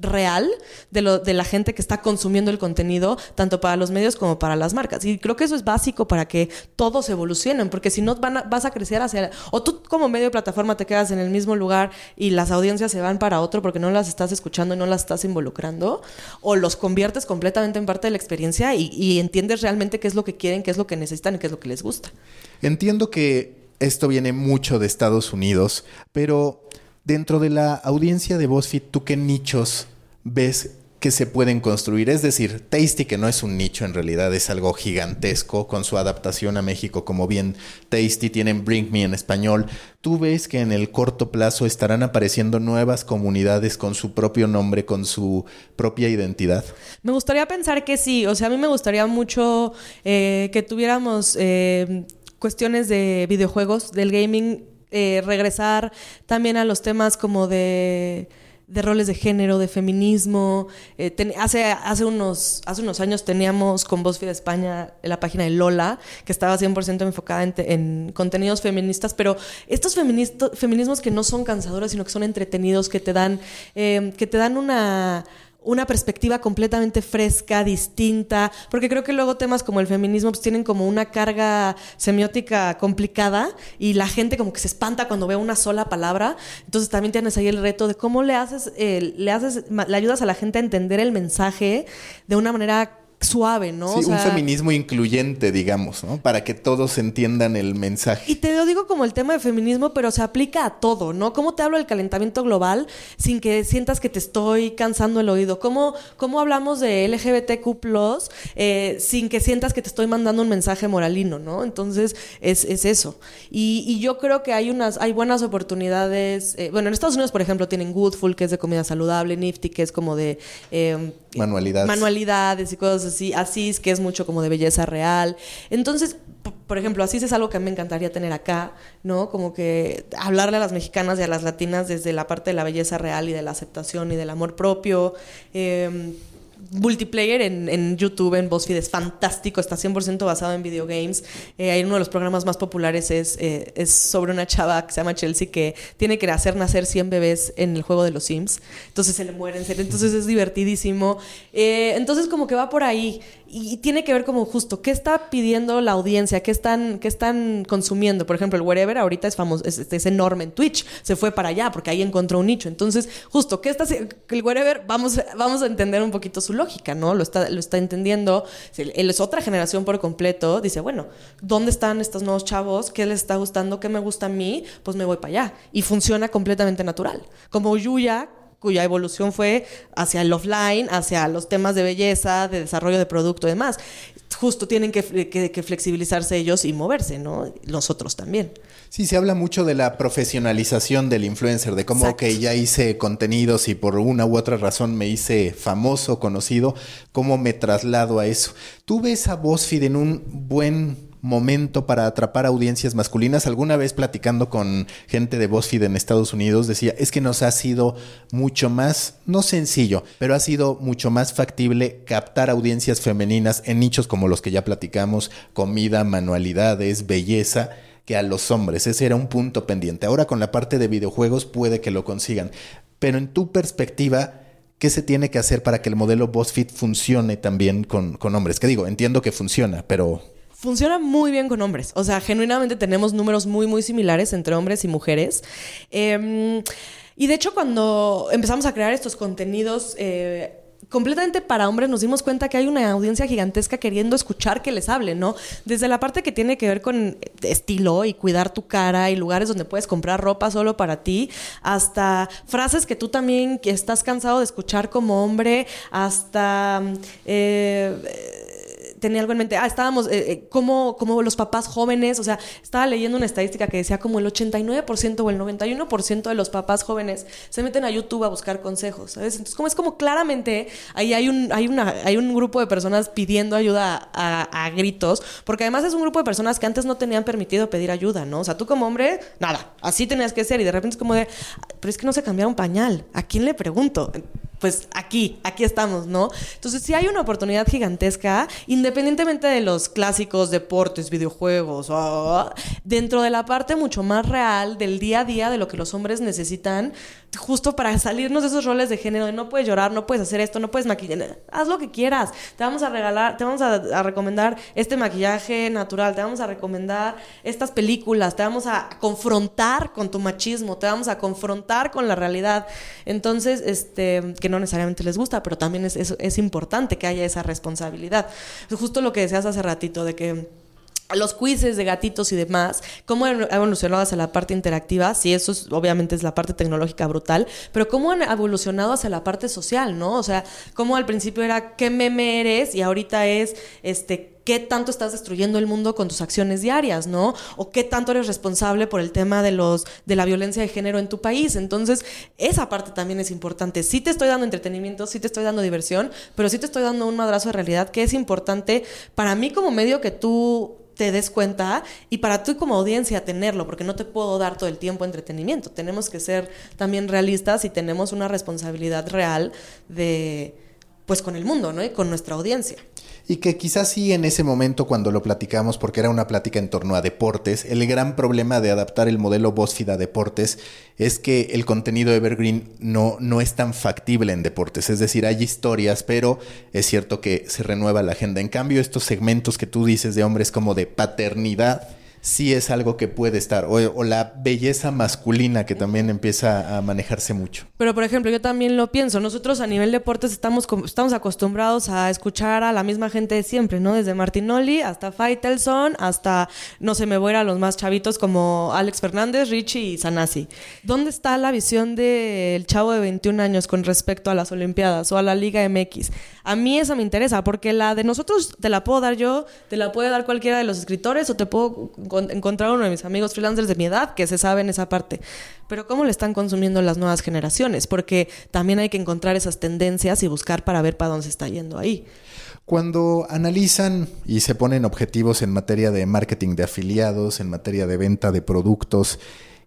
real de, lo, de la gente que está consumiendo el contenido, tanto para los medios como para las marcas. Y creo que eso es básico para que todos evolucionen, porque si no van vas a crecer hacia... O tú como medio de plataforma te quedas en el mismo lugar y las audiencias se van para otro porque no las estás escuchando y no las estás involucrando, o los conviertes completamente en parte de la experiencia y, y entiendes realmente qué es lo que quieren, qué es lo que necesitan y qué es lo que les gusta. Entiendo que esto viene mucho de Estados Unidos, pero dentro de la audiencia de BuzzFeed, ¿tú qué nichos ves que se pueden construir. Es decir, Tasty, que no es un nicho en realidad, es algo gigantesco con su adaptación a México, como bien Tasty, tienen Bring Me en español. ¿Tú ves que en el corto plazo estarán apareciendo nuevas comunidades con su propio nombre, con su propia identidad? Me gustaría pensar que sí. O sea, a mí me gustaría mucho eh, que tuviéramos eh, cuestiones de videojuegos, del gaming, eh, regresar también a los temas como de de roles de género, de feminismo. Eh, hace, hace, unos, hace unos años teníamos con BuzzFeed España la página de Lola, que estaba 100% enfocada en, contenidos feministas, pero estos feminismos que no son cansadores, sino que son entretenidos, que te dan, eh, que te dan una una perspectiva completamente fresca, distinta, porque creo que luego temas como el feminismo pues, tienen como una carga semiótica complicada y la gente como que se espanta cuando ve una sola palabra. Entonces también tienes ahí el reto de cómo le haces, eh, le haces, le ayudas a la gente a entender el mensaje de una manera suave, ¿no? Sí, un feminismo incluyente, digamos, ¿no? Para que todos entiendan el mensaje. Y te lo digo como el tema de feminismo, pero se aplica a todo, ¿no? ¿Cómo te hablo del calentamiento global sin que sientas que te estoy cansando el oído? ¿Cómo, cómo hablamos de LGBTQ eh, sin que sientas que te estoy mandando un mensaje moralino, ¿no? Entonces, es, eso. Y, yo creo que hay unas, hay buenas oportunidades. Eh, bueno, en Estados Unidos, por ejemplo, tienen Goodful, que es de comida saludable, Nifty, que es como de... Eh, manualidades. Manualidades y cosas así. Asís, que es mucho como de belleza real. Entonces, por ejemplo, Asís es algo que me encantaría tener acá, ¿no? Como que hablarle a las mexicanas y a las latinas desde la parte de la belleza real y de la aceptación y del amor propio. Eh, multiplayer en, en, YouTube, en BuzzFeed, es fantástico, está 100% basado en videogames. Eh, uno de los programas más populares es, eh, es sobre una chava que se llama Chelsea que tiene que hacer nacer 100 bebés en el juego de los Sims. Entonces se le mueren, entonces es divertidísimo. Eh, entonces como que va por ahí y tiene que ver como justo qué está pidiendo la audiencia, qué están, qué están consumiendo. Por ejemplo, el Wherever ahorita es famoso, es, es, enorme en Twitch, se fue para allá porque ahí encontró un nicho. Entonces, justo, ¿qué está el Wherever? Vamos, vamos a entender un poquito su lógica, ¿no? Lo está, lo está entendiendo. Él es otra generación por completo. Dice, bueno, ¿dónde están estos nuevos chavos? ¿Qué les está gustando? ¿Qué me gusta a mí? Pues me voy para allá. Y funciona completamente natural. Como Yuya, cuya evolución fue hacia el offline, hacia los temas de belleza, de desarrollo de producto y demás. Justo tienen que, flexibilizarse ellos y moverse, ¿no? Nosotros también. Sí, se habla mucho de la profesionalización del influencer, de cómo, que ya hice contenidos y por una u otra razón me hice famoso, conocido, cómo me traslado a eso. ¿Tú ves a BuzzFeed en un buen momento para atrapar audiencias masculinas. Alguna vez platicando con gente de BuzzFeed en Estados Unidos decía, es que nos ha sido mucho más, no sencillo, pero ha sido mucho más factible captar audiencias femeninas en nichos como los que ya platicamos, comida, manualidades, belleza que a los hombres. Ese era un punto pendiente. Ahora con la parte de videojuegos puede que lo consigan. Pero en tu perspectiva, ¿qué se tiene que hacer para que el modelo BuzzFeed funcione también con, con hombres? Que digo, entiendo que funciona, pero funciona muy bien con hombres. O sea, genuinamente tenemos números muy, muy similares entre hombres y mujeres. Em, y de hecho, cuando empezamos a crear estos contenidos... Eh, completamente para hombres nos dimos cuenta que hay una audiencia gigantesca queriendo escuchar que les hable, ¿no? Desde la parte que tiene que ver con estilo y cuidar tu cara y lugares donde puedes comprar ropa solo para ti, hasta frases que tú también estás cansado de escuchar como hombre, hasta... Eh, tenía algo en mente. Ah, estábamos, eh, eh, como, como los papás jóvenes, o sea, estaba leyendo una estadística que decía como el 89% o el 91% de los papás jóvenes se meten a YouTube a buscar consejos, ¿sabes? Entonces, como es como claramente ahí hay un, hay una, hay un grupo de personas pidiendo ayuda a, a, gritos, porque además es un grupo de personas que antes no tenían permitido pedir ayuda, ¿no? O sea, tú como hombre, nada, así tenías que ser y de repente es como de, pero es que no se cambiaron pañal, ¿a quién le pregunto? Pues aquí, aquí estamos, ¿no? Entonces sí hay una oportunidad gigantesca, independientemente de los clásicos deportes, videojuegos, ah, dentro de la parte mucho más real del día a día de lo que los hombres necesitan, justo para salirnos de esos roles de género, no puedes llorar, no puedes hacer esto, no puedes maquillar, haz lo que quieras, te vamos a regalar, te vamos a, a recomendar este maquillaje natural, te vamos a recomendar estas películas, te vamos a confrontar con tu machismo, te vamos a confrontar con la realidad. Entonces, este, que no necesariamente les gusta, pero también es, es, importante que haya esa responsabilidad. Justo lo que decías hace ratito, de que los quizzes de gatitos y demás, cómo han evolucionado hacia la parte interactiva, sí, eso obviamente es la parte tecnológica brutal, pero cómo han evolucionado hacia la parte social, ¿no? O sea, cómo al principio era qué meme eres y ahorita es este qué tanto estás destruyendo el mundo con tus acciones diarias, ¿no? O qué tanto eres responsable por el tema de los de la violencia de género en tu país. Entonces, esa parte también es importante. Sí te estoy dando entretenimiento, sí te estoy dando diversión, pero sí te estoy dando un madrazo de realidad que es importante para mí como medio que tú te des cuenta y para tú como audiencia tenerlo, porque no te puedo dar todo el tiempo entretenimiento. Tenemos que ser también realistas y tenemos una responsabilidad real de pues con el mundo, ¿no? Y con nuestra audiencia. Y que quizás sí en ese momento cuando lo platicamos, porque era una plática en torno a deportes, el gran problema de adaptar el modelo BuzzFeed a deportes es que el contenido Evergreen no, no es tan factible en deportes. Es decir, hay historias, pero es cierto que se renueva la agenda. En cambio, estos segmentos que tú dices de hombres como de paternidad, sí es algo que puede estar. O, la belleza masculina que también empieza a manejarse mucho. Pero, por ejemplo, yo también lo pienso. Nosotros a nivel deportes estamos, estamos acostumbrados a escuchar a la misma gente de siempre, ¿no? Desde Martinoli hasta Faitelson, hasta, no sé, me voy a ir a los más chavitos como Alex Fernández, Richie y Sanasi. ¿Dónde está la visión del chavo de 21 años con respecto a las Olimpiadas o a la Liga MX? A mí eso me interesa porque la de nosotros te la puedo dar yo, te la puede dar cualquiera de los escritores o te puedo encontrar uno de mis amigos freelancers de mi edad que se sabe en esa parte. Pero ¿cómo le están consumiendo las nuevas generaciones? Porque también hay que encontrar esas tendencias y buscar para ver para dónde se está yendo ahí. Cuando analizan y se ponen objetivos en materia de marketing de afiliados, en materia de venta de productos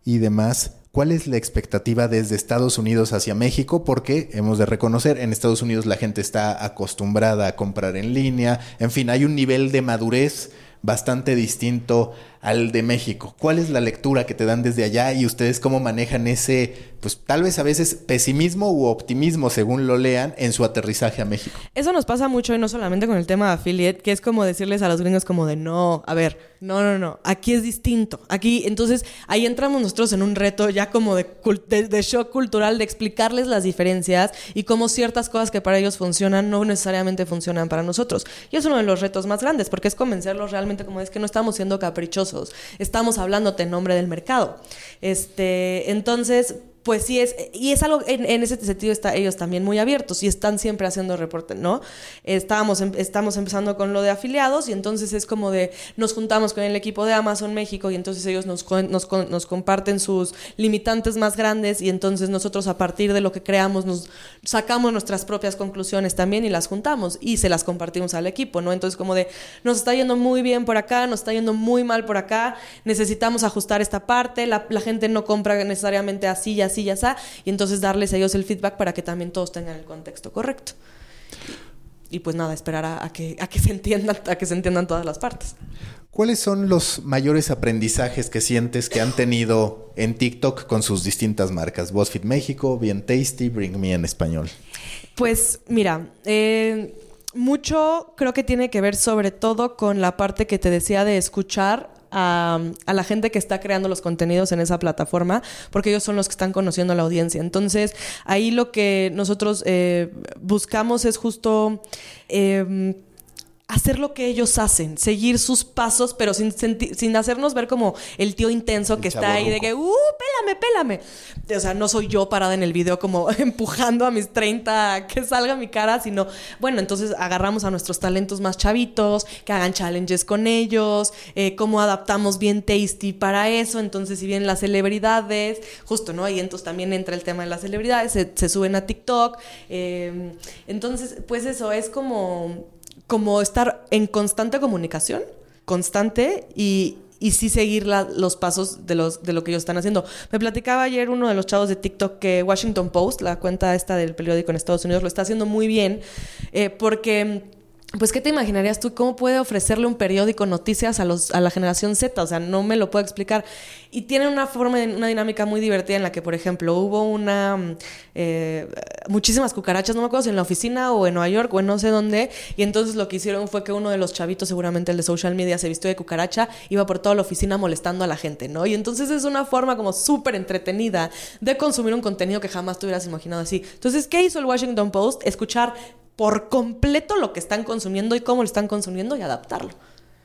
y demás, ¿Cuál es la expectativa desde Estados Unidos hacia México? Porque hemos de reconocer, en Estados Unidos la gente está acostumbrada a comprar en línea, en fin, hay un nivel de madurez bastante distinto al de México. ¿Cuál es la lectura que te dan desde allá y ustedes cómo manejan ese, pues tal vez a veces pesimismo u optimismo según lo lean en su aterrizaje a México? Eso nos pasa mucho y no solamente con el tema de affiliate, que es como decirles a los gringos como de no, a ver, no, no, no, aquí es distinto. Aquí, entonces ahí entramos nosotros en un reto ya como de, de, de shock cultural de explicarles las diferencias y cómo ciertas cosas que para ellos funcionan no necesariamente funcionan para nosotros. Y es uno de los retos más grandes porque es convencerlos realmente como es que no estamos siendo caprichosos Estamos hablándote en nombre del mercado. Este, entonces, pues sí es, y es algo, en, ese sentido está ellos también muy abiertos y están siempre haciendo reporte, ¿no? Estábamos, em, estamos empezando con lo de afiliados y entonces es como de, nos juntamos con el equipo de Amazon México y entonces ellos nos, nos, nos comparten sus limitantes más grandes y entonces nosotros a partir de lo que creamos nos sacamos nuestras propias conclusiones también y las juntamos y se las compartimos al equipo, ¿no? Entonces como de, nos está yendo muy bien por acá, nos está yendo muy mal por acá, necesitamos ajustar esta parte, la, la gente no compra necesariamente así y así y ya está, y entonces darles a ellos el feedback para que también todos tengan el contexto correcto. Y pues nada, esperar a, que, a que se entiendan, a que se entiendan todas las partes. ¿Cuáles son los mayores aprendizajes que sientes que han tenido en TikTok con sus distintas marcas? BuzzFeed México, Bien Tasty, Bring Me en español. Pues mira, eh, mucho creo que tiene que ver sobre todo con la parte que te decía de escuchar a, la gente que está creando los contenidos en esa plataforma, porque ellos son los que están conociendo a la audiencia. Entonces, ahí lo que nosotros eh, buscamos es justo... Em, hacer lo que ellos hacen, seguir sus pasos, pero sin, sin hacernos ver como el tío intenso que está ahí de que, ¡uh, pélame, pélame! O sea, no soy yo parada en el video como <laughs> empujando a mis 30 a que salga mi cara, sino, bueno, entonces agarramos a nuestros talentos más chavitos, que hagan challenges con ellos, eh, cómo adaptamos bien Tasty para eso, entonces si bien las celebridades, justo, ¿no? Y entonces también entra el tema de las celebridades, se, suben a TikTok, eh, entonces, pues eso, es como como estar en constante comunicación, constante y, y sí seguir los pasos de, los, de lo que ellos están haciendo. Me platicaba ayer uno de los chavos de TikTok que Washington Post, la cuenta esta del periódico en Estados Unidos, lo está haciendo muy bien eh, porque pues, ¿qué te imaginarías tú? ¿Cómo puede ofrecerle un periódico noticias a, los, a la generación Z? O sea, no me lo puedo explicar. Y tiene una forma, una dinámica muy divertida en la que, por ejemplo, hubo una... Eh, muchísimas cucarachas, no me acuerdo si en la oficina o en Nueva York o en no sé dónde. Y entonces lo que hicieron fue que uno de los chavitos, seguramente el de social media, se vistió de cucaracha, iba por toda la oficina molestando a la gente, ¿no? Y entonces es una forma como súper entretenida de consumir un contenido que jamás te hubieras imaginado así. Entonces, ¿qué hizo el Washington Post? Escuchar por completo lo que están consumiendo y cómo lo están consumiendo y adaptarlo.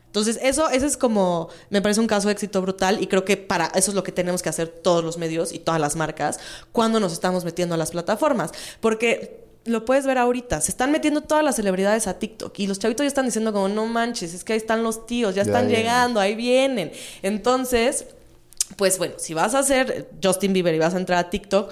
Entonces, eso, ese es como, me parece un caso de éxito brutal y creo que para eso es lo que tenemos que hacer todos los medios y todas las marcas cuando nos estamos metiendo a las plataformas. Porque lo puedes ver ahorita, se están metiendo todas las celebridades a TikTok y los chavitos ya están diciendo como, no manches, es que ahí están los tíos, ya están llegando, ahí vienen. Entonces, pues bueno, si vas a hacer Justin Bieber y vas a entrar a TikTok,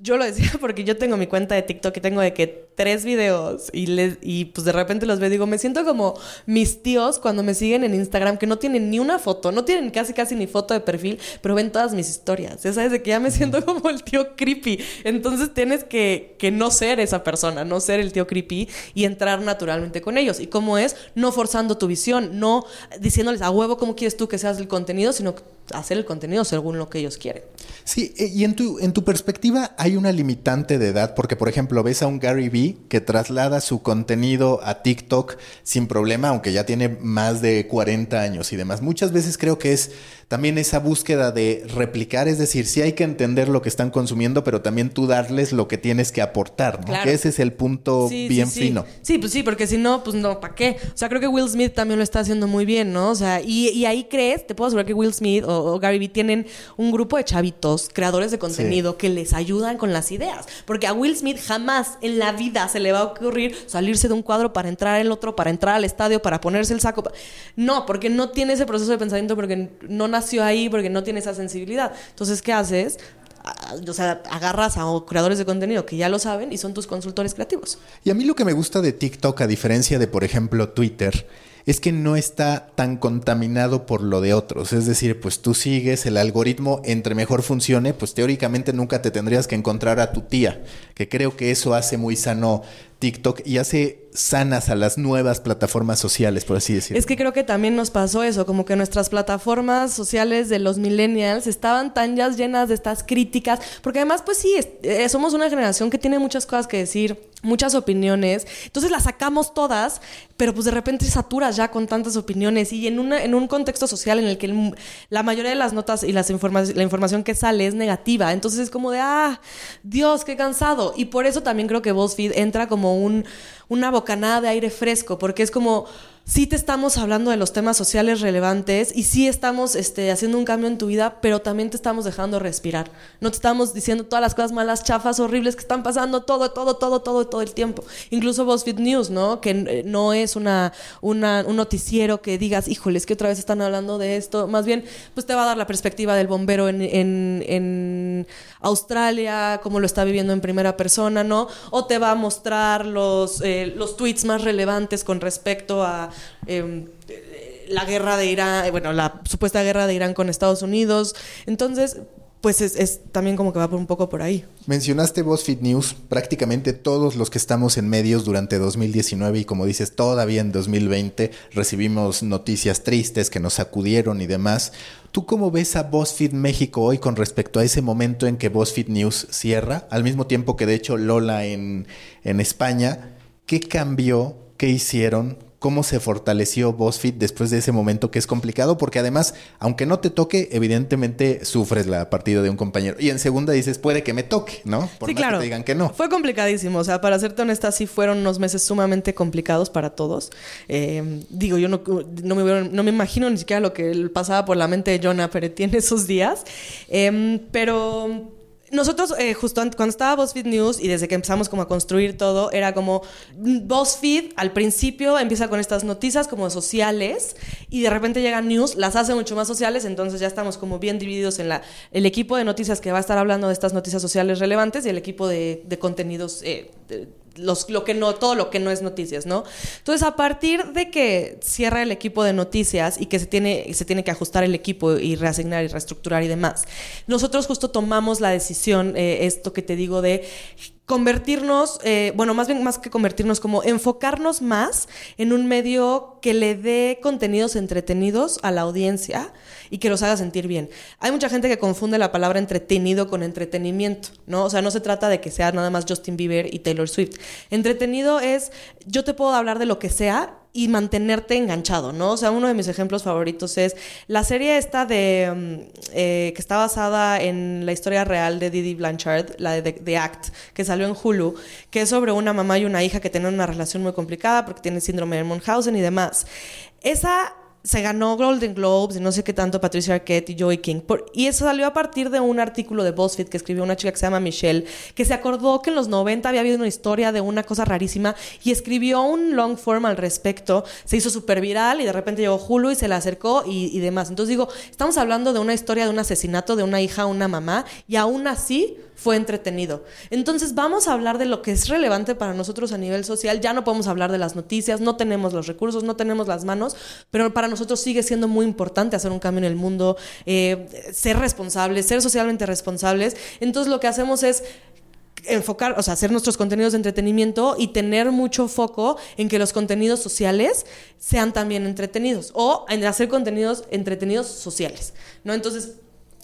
yo lo decía <laughs> porque yo tengo mi cuenta de TikTok y tengo de que tres videos y, les, y pues de repente los veo, digo, me siento como mis tíos cuando me siguen en Instagram que no tienen ni una foto, no tienen casi casi ni foto de perfil, pero ven todas mis historias. Ya sabes de que ya me siento como el tío creepy. Entonces tienes que, que no ser esa persona, no ser el tío creepy y entrar naturalmente con ellos. ¿Y cómo es? No forzando tu visión, no diciéndoles a huevo cómo quieres tú que seas el contenido, sino hacer el contenido según lo que ellos quieren. Sí, eh, y en tu, en tu perspectiva hay una limitante de edad, porque por ejemplo ves a un Gary Vee que traslada su contenido a TikTok sin problema, aunque ya tiene más de 40 años y demás. Muchas veces creo que es también esa búsqueda de replicar, es decir, sí hay que entender lo que están consumiendo, pero también tú darles lo que tienes que aportar, ¿no? Que ese es el punto bien fino. Sí, pues sí, porque si no, pues no, ¿para qué? O sea, creo que Will Smith también lo está haciendo muy bien, ¿no? O sea, y, ahí crees, te puedo asegurar que Will Smith o, Gary Vee tienen un grupo de chavitos, creadores de contenido, que les ayudan con las ideas. Porque a Will Smith jamás en la vida se le va a ocurrir salirse de un cuadro para entrar al otro, para entrar al estadio, para ponerse el saco. No, porque no tiene ese proceso de pensamiento, porque no nació ahí porque no tiene esa sensibilidad. Entonces, ¿qué haces? o sea, agarras a creadores de contenido que ya lo saben y son tus consultores creativos. Y a mí lo que me gusta de TikTok, a diferencia de, por ejemplo, Twitter, es que no está tan contaminado por lo de otros. Es decir, pues tú sigues el algoritmo, entre mejor funcione, pues teóricamente nunca te tendrías que encontrar a tu tía, que creo que eso hace muy sano TikTok y hace sanas a las nuevas plataformas sociales, por así decirlo. Es que creo que también nos pasó eso, como que nuestras plataformas sociales de los millennials estaban tan ya llenas de estas críticas, porque además pues sí, eh, somos una generación que tiene muchas cosas que decir, muchas opiniones, entonces las sacamos todas, pero pues de repente saturas ya con tantas opiniones y en, una, en un contexto social en el que la mayoría de las notas y las la información que sale es negativa, entonces es como de, ah, Dios, qué cansado, y por eso también creo que BuzzFeed entra como un, una bocanada de aire fresco, porque es como sí te estamos hablando de los temas sociales relevantes y sí estamos este, haciendo un cambio en tu vida, pero también te estamos dejando respirar. No te estamos diciendo todas las cosas malas, chafas, horribles que están pasando todo, todo, todo, todo, todo el tiempo. Incluso BuzzFeed News, ¿no? Que eh, no es una, una, un noticiero que digas, híjoles, que otra vez están hablando de esto. Más bien, pues te va a dar la perspectiva del bombero en, en, en Australia, cómo lo está viviendo en primera persona, ¿no? O te va a mostrar los, eh, los tweets más relevantes con respecto a Em, la guerra de Irán, eh, bueno, la supuesta guerra de Irán con Estados Unidos. Entonces, pues es, también como que va por un poco por ahí. Mencionaste BuzzFeed News, prácticamente todos los que estamos en medios durante 2019 y como dices, todavía en 2020 recibimos noticias tristes que nos sacudieron y demás. ¿Tú cómo ves a BuzzFeed México hoy con respecto a ese momento en que BuzzFeed News cierra, al mismo tiempo que de hecho Lola en, en España? ¿Qué cambió? ¿Qué hicieron? Cómo se fortaleció BuzzFeed después de ese momento que es complicado, porque además, aunque no te toque, evidentemente sufres la partida de un compañero. Y en segunda dices, puede que me toque, ¿no? Por sí, claro. que te digan que no. Fue complicadísimo, o sea, para serte honesta, sí fueron unos meses sumamente complicados para todos. Eh, digo, yo no, no, me, no, me, imagino ni siquiera lo que pasaba por la mente de Jonah Peretti en esos días, em, pero nosotros, eh, justo cuando estaba BuzzFeed News y desde que empezamos como a construir todo, era como BuzzFeed al principio empieza con estas noticias como sociales y de repente llegan news, las hace mucho más sociales, entonces ya estamos como bien divididos en la, el equipo de noticias que va a estar hablando de estas noticias sociales relevantes y el equipo de, contenidos eh, lo que no, todo lo que no es noticias, ¿no? Entonces, a partir de que cierra el equipo de noticias y que se tiene, se tiene que ajustar el equipo y reasignar y reestructurar y demás, nosotros justo tomamos la decisión, eh, esto que te digo, de convertirnos, eh, bueno, más bien más que convertirnos, como enfocarnos más en un medio que le dé contenidos entretenidos a la audiencia y que los haga sentir bien. Hay mucha gente que confunde la palabra entretenido con entretenimiento, ¿no? O sea, no se trata de que sea nada más Justin Bieber y Taylor Swift. Entretenido es, yo te puedo hablar de lo que sea y mantenerte enganchado, ¿no? O sea, uno de mis ejemplos favoritos es la serie esta de mm, eh, que está basada en la historia real de Didi Blanchard, la de The Act, que salió en Hulu, que es sobre una mamá y una hija que tienen una relación muy complicada porque tienen síndrome de Munchausen y demás. Esa se ganó Golden Globes y no sé qué tanto Patricia Arquette y Joey King. y eso salió a partir de un artículo de BuzzFeed que escribió una chica que se llama Michelle, que se acordó que en los 90 había habido una historia de una cosa rarísima y escribió un long form al respecto. Se hizo súper viral y de repente llegó Hulu y se le acercó y, y demás. Entonces digo, estamos hablando de una historia de un asesinato de una hija a una mamá y aún así fue entretenido. Entonces vamos a hablar de lo que es relevante para nosotros a nivel social. Ya no podemos hablar de las noticias, no tenemos los recursos, no tenemos las manos, pero para nosotros sigue siendo muy importante hacer un cambio en el mundo, eh, ser responsables, ser socialmente responsables. Entonces lo que hacemos es enfocar, o sea, hacer nuestros contenidos de entretenimiento y tener mucho foco en que los contenidos sociales sean también entretenidos o en hacer contenidos entretenidos sociales, ¿no? Entonces,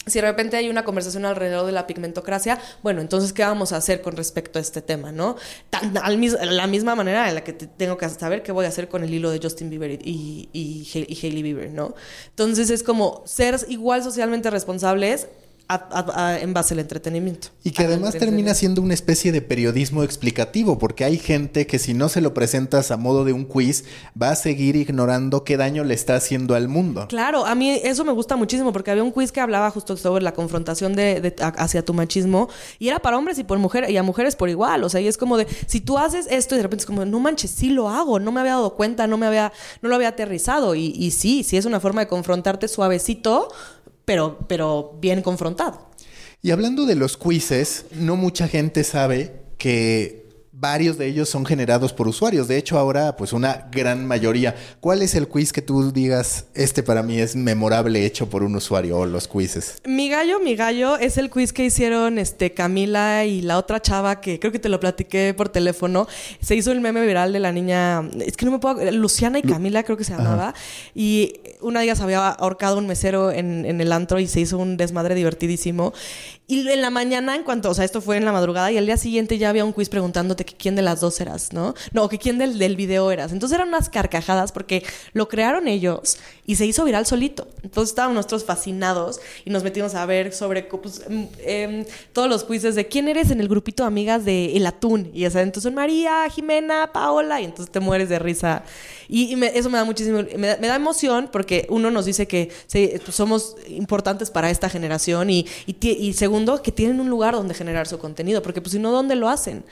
si de repente hay una conversación alrededor de la pigmentocracia, bueno, entonces, ¿qué vamos a hacer con respecto a este tema, no? Tan, la misma manera en la que tengo que saber qué voy a hacer con el hilo de Justin Bieber y, y, y Hailey Bieber, ¿no? Entonces, es como ser igual socialmente responsables en base al entretenimiento. Y que además termina siendo una especie de periodismo explicativo, porque hay gente que si no se lo presentas a modo de un quiz, va a seguir ignorando qué daño le está haciendo al mundo. Claro, a mí eso me gusta muchísimo, porque había un quiz que hablaba justo sobre la confrontación de, hacia tu machismo, y era para hombres y por mujeres, y a mujeres por igual. O sea, y es como de, si tú haces esto y de repente es como, no manches, sí lo hago, no me había dado cuenta, no me había, no lo había aterrizado. Y, y sí, sí es una forma de confrontarte suavecito, pero, pero bien confrontado. Y hablando de los quizzes, no mucha gente sabe que varios de ellos son generados por usuarios. De hecho, ahora, pues una gran mayoría. ¿Cuál es el quiz que tú digas, este para mí es memorable hecho por un usuario o los quizzes? Mi gallo, mi gallo es el quiz que hicieron este, Camila y la otra chava que creo que te lo platiqué por teléfono. Se hizo el meme viral de la niña, es que no me puedo, Luciana y Camila creo que se llamaba. Y una de ellas había ahorcado un mesero en, en el antro y se hizo un desmadre divertidísimo. Y en la mañana, en cuanto, o sea, esto fue en la madrugada y al día siguiente ya había un quiz preguntándote que quién de las dos eras, ¿no? No, que quién del, del video eras. Entonces eran unas carcajadas porque lo crearon ellos y se hizo viral solito. Entonces estábamos nosotros fascinados y nos metimos a ver sobre pues, em, em, todos los quizzes de quién eres en el grupito de amigas de El Atún. Y ya sabes, entonces María, Jimena, Paola, y entonces te mueres de risa. Y, eso me da muchísimo, me da, emoción porque uno nos dice que pues, somos importantes para esta generación y, y, segundo, que tienen un lugar donde generar su contenido, porque pues si no, ¿dónde lo hacen?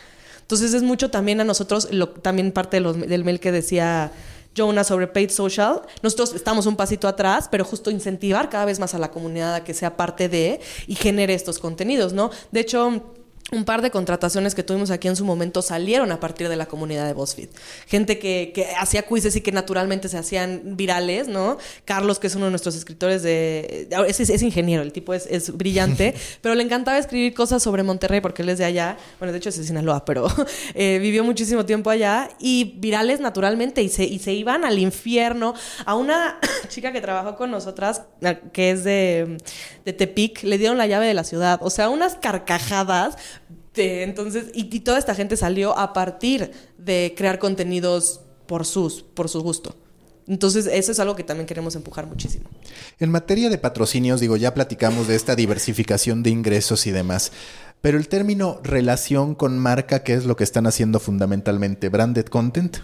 Entonces es mucho también a nosotros, lo, también parte del mail que decía Jonah sobre paid social. Nosotros estamos un pasito atrás, pero justo incentivar cada vez más a la comunidad a que sea parte de y genere estos contenidos, ¿no? De hecho, un par de contrataciones que tuvimos aquí en su momento salieron a partir de la comunidad de BuzzFeed. Gente que, hacía quizzes y que naturalmente se hacían virales, ¿no? Carlos, que es uno de nuestros escritores de... Es, es, ingeniero, el tipo es, brillante, <laughs> pero le encantaba escribir cosas sobre Monterrey porque él es de allá. Bueno, de hecho es de Sinaloa, pero <laughs> eh, vivió muchísimo tiempo allá y virales naturalmente y se, y se iban al infierno. A una <coughs> chica que trabajó con nosotras, que es de, de Tepic, le dieron la llave de la ciudad. O sea, unas carcajadas entonces, y, toda esta gente salió a partir de crear contenidos por sus, por su gusto. Entonces, eso es algo que también queremos empujar muchísimo. En materia de patrocinios, digo, ya platicamos de esta diversificación de ingresos y demás. Pero el término relación con marca, ¿qué es lo que están haciendo fundamentalmente? ¿Branded content?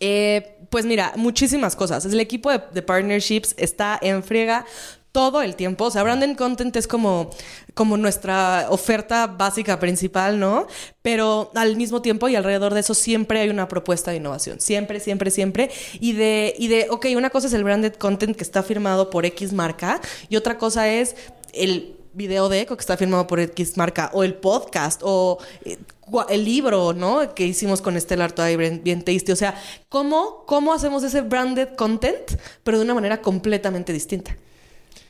Eh, pues mira, muchísimas cosas. El equipo de, de partnerships está en friega todo el tiempo. O sea, branded content es como, como nuestra oferta básica principal, ¿no? Pero al mismo tiempo y alrededor de eso siempre hay una propuesta de innovación. Siempre, siempre, siempre. Y de, y de, ok, una cosa es el branded content que está firmado por X marca y otra cosa es el video de eco que está firmado por X marca o el podcast o eh, el libro, ¿no? Que hicimos con Estela Artois bien, bien tasty. O sea, ¿cómo, ¿cómo hacemos ese branded content pero de una manera completamente distinta?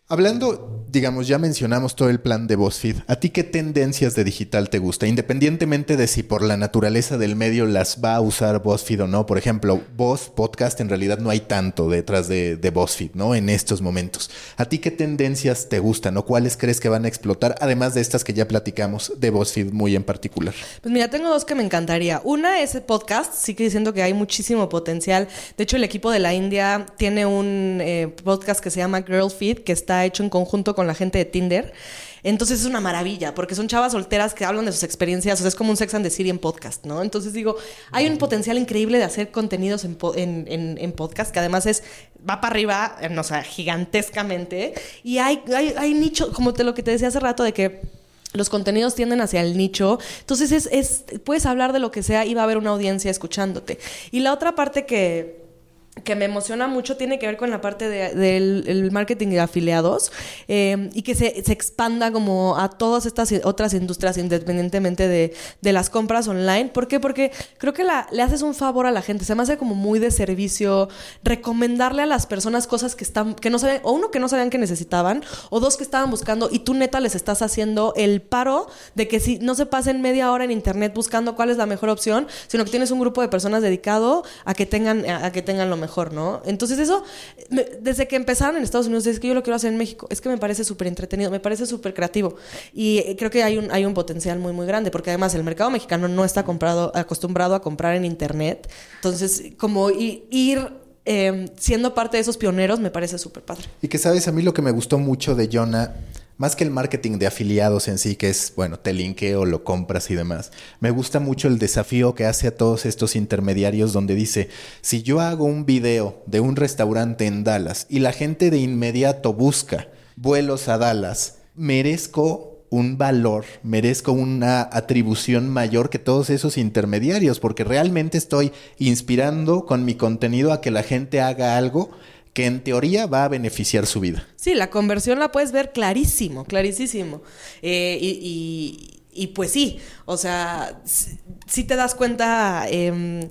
Hablando, digamos, ya mencionamos todo el plan de BuzzFeed. ¿A ti qué tendencias de digital te gusta? Independientemente de si por la naturaleza del medio las va a usar BuzzFeed o no. Por ejemplo, Voz Podcast en realidad no hay tanto detrás de, de BuzzFeed, ¿no? En estos momentos. ¿A ti qué tendencias te gustan o cuáles crees que van a explotar? Además de estas que ya platicamos de BuzzFeed muy en particular. Pues mira, tengo dos que me encantaría. Una es el podcast. Sí que diciendo que hay muchísimo potencial. De hecho, el equipo de la India tiene un eh, podcast que se llama Girl Feed que está está hecho en conjunto con la gente de Tinder. Entonces es una maravilla, porque son chavas solteras que hablan de sus experiencias, o sea, es como un Sex and the City en podcast, ¿no? Entonces digo, hay un potencial increíble de hacer contenidos en, en, podcast, que además es, va para arriba, o sea, gigantescamente, y hay, hay, hay nicho, como te lo que te decía hace rato, de que los contenidos tienden hacia el nicho. Entonces es, es, puedes hablar de lo que sea y va a haber una audiencia escuchándote. Y la otra parte que que me emociona mucho tiene que ver con la parte del marketing de afiliados eh, y que se, expanda como a todas estas otras industrias independientemente de, las compras online. ¿Por qué? Porque creo que la, le haces un favor a la gente. Se me hace como muy de servicio recomendarle a las personas cosas que están, que no sabían, o uno que no sabían que necesitaban, o dos que estaban buscando y tú neta les estás haciendo el paro de que si no se pasen media hora en internet buscando cuál es la mejor opción, sino que tienes un grupo de personas dedicado a que tengan, a que tengan lo mejor mejor, ¿no? Entonces eso, desde que empezaron en Estados Unidos, es que yo lo quiero hacer en México, es que me parece súper entretenido, me parece súper creativo y eh, creo que hay un, hay un potencial muy, muy grande, porque además el mercado mexicano no está comprado, acostumbrado a comprar en Internet, entonces como ir... Em, siendo parte de esos pioneros me parece súper padre. Y que sabes, a mí lo que me gustó mucho de Jonah más que el marketing de afiliados en sí, que es, bueno, te linkeo, lo compras y demás, me gusta mucho el desafío que hace a todos estos intermediarios donde dice, si yo hago un video de un restaurante en Dallas y la gente de inmediato busca vuelos a Dallas, merezco un valor, merezco una atribución mayor que todos esos intermediarios, porque realmente estoy inspirando con mi contenido a que la gente haga algo que en teoría va a beneficiar su vida. Sí, la conversión la puedes ver clarísimo, clarísimo. Eh, y, pues sí, o sea, si, te das cuenta, eh,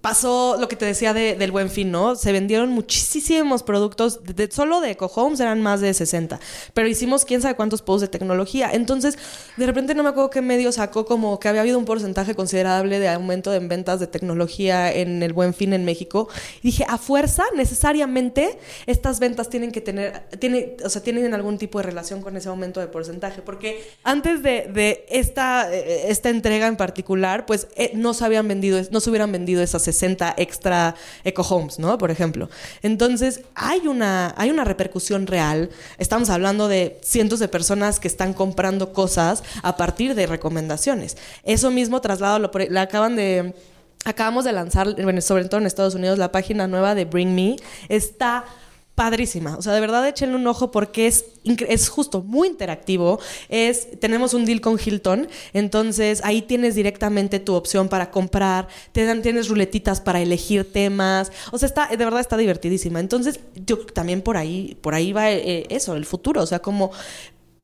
pasó lo que te decía del buen fin, ¿no? Se vendieron muchísimos productos, de, solo de Eco Homes eran más de 60, pero hicimos quién sabe cuántos posts de tecnología. Entonces, de repente no me acuerdo qué medio sacó como que había habido un porcentaje considerable de aumento en ventas de tecnología en el buen fin en México. Y dije, a fuerza, necesariamente, estas ventas tienen que tener, tiene, o sea, tienen algún tipo de relación con ese aumento de porcentaje, porque antes de, esta, eh, esta entrega en particular, pues eh, no se habían vendido, no se hubieran vendido esas 60 extra eco homes, ¿no? Por ejemplo. Entonces, hay una, hay una repercusión real. Estamos hablando de cientos de personas que están comprando cosas a partir de recomendaciones. Eso mismo traslado, lo, le acaban de... Acabamos de lanzar, sobre todo en Estados Unidos, la página nueva de Bring Me. Está padrísima. O sea, de verdad échenle un ojo porque es, es justo muy interactivo. Es, tenemos un deal con Hilton, entonces ahí tienes directamente tu opción para comprar, te dan, tienes ruletitas para elegir temas. O sea, está, de verdad está divertidísima. Entonces, yo también por ahí, por ahí va eh, eso, el futuro. O sea, como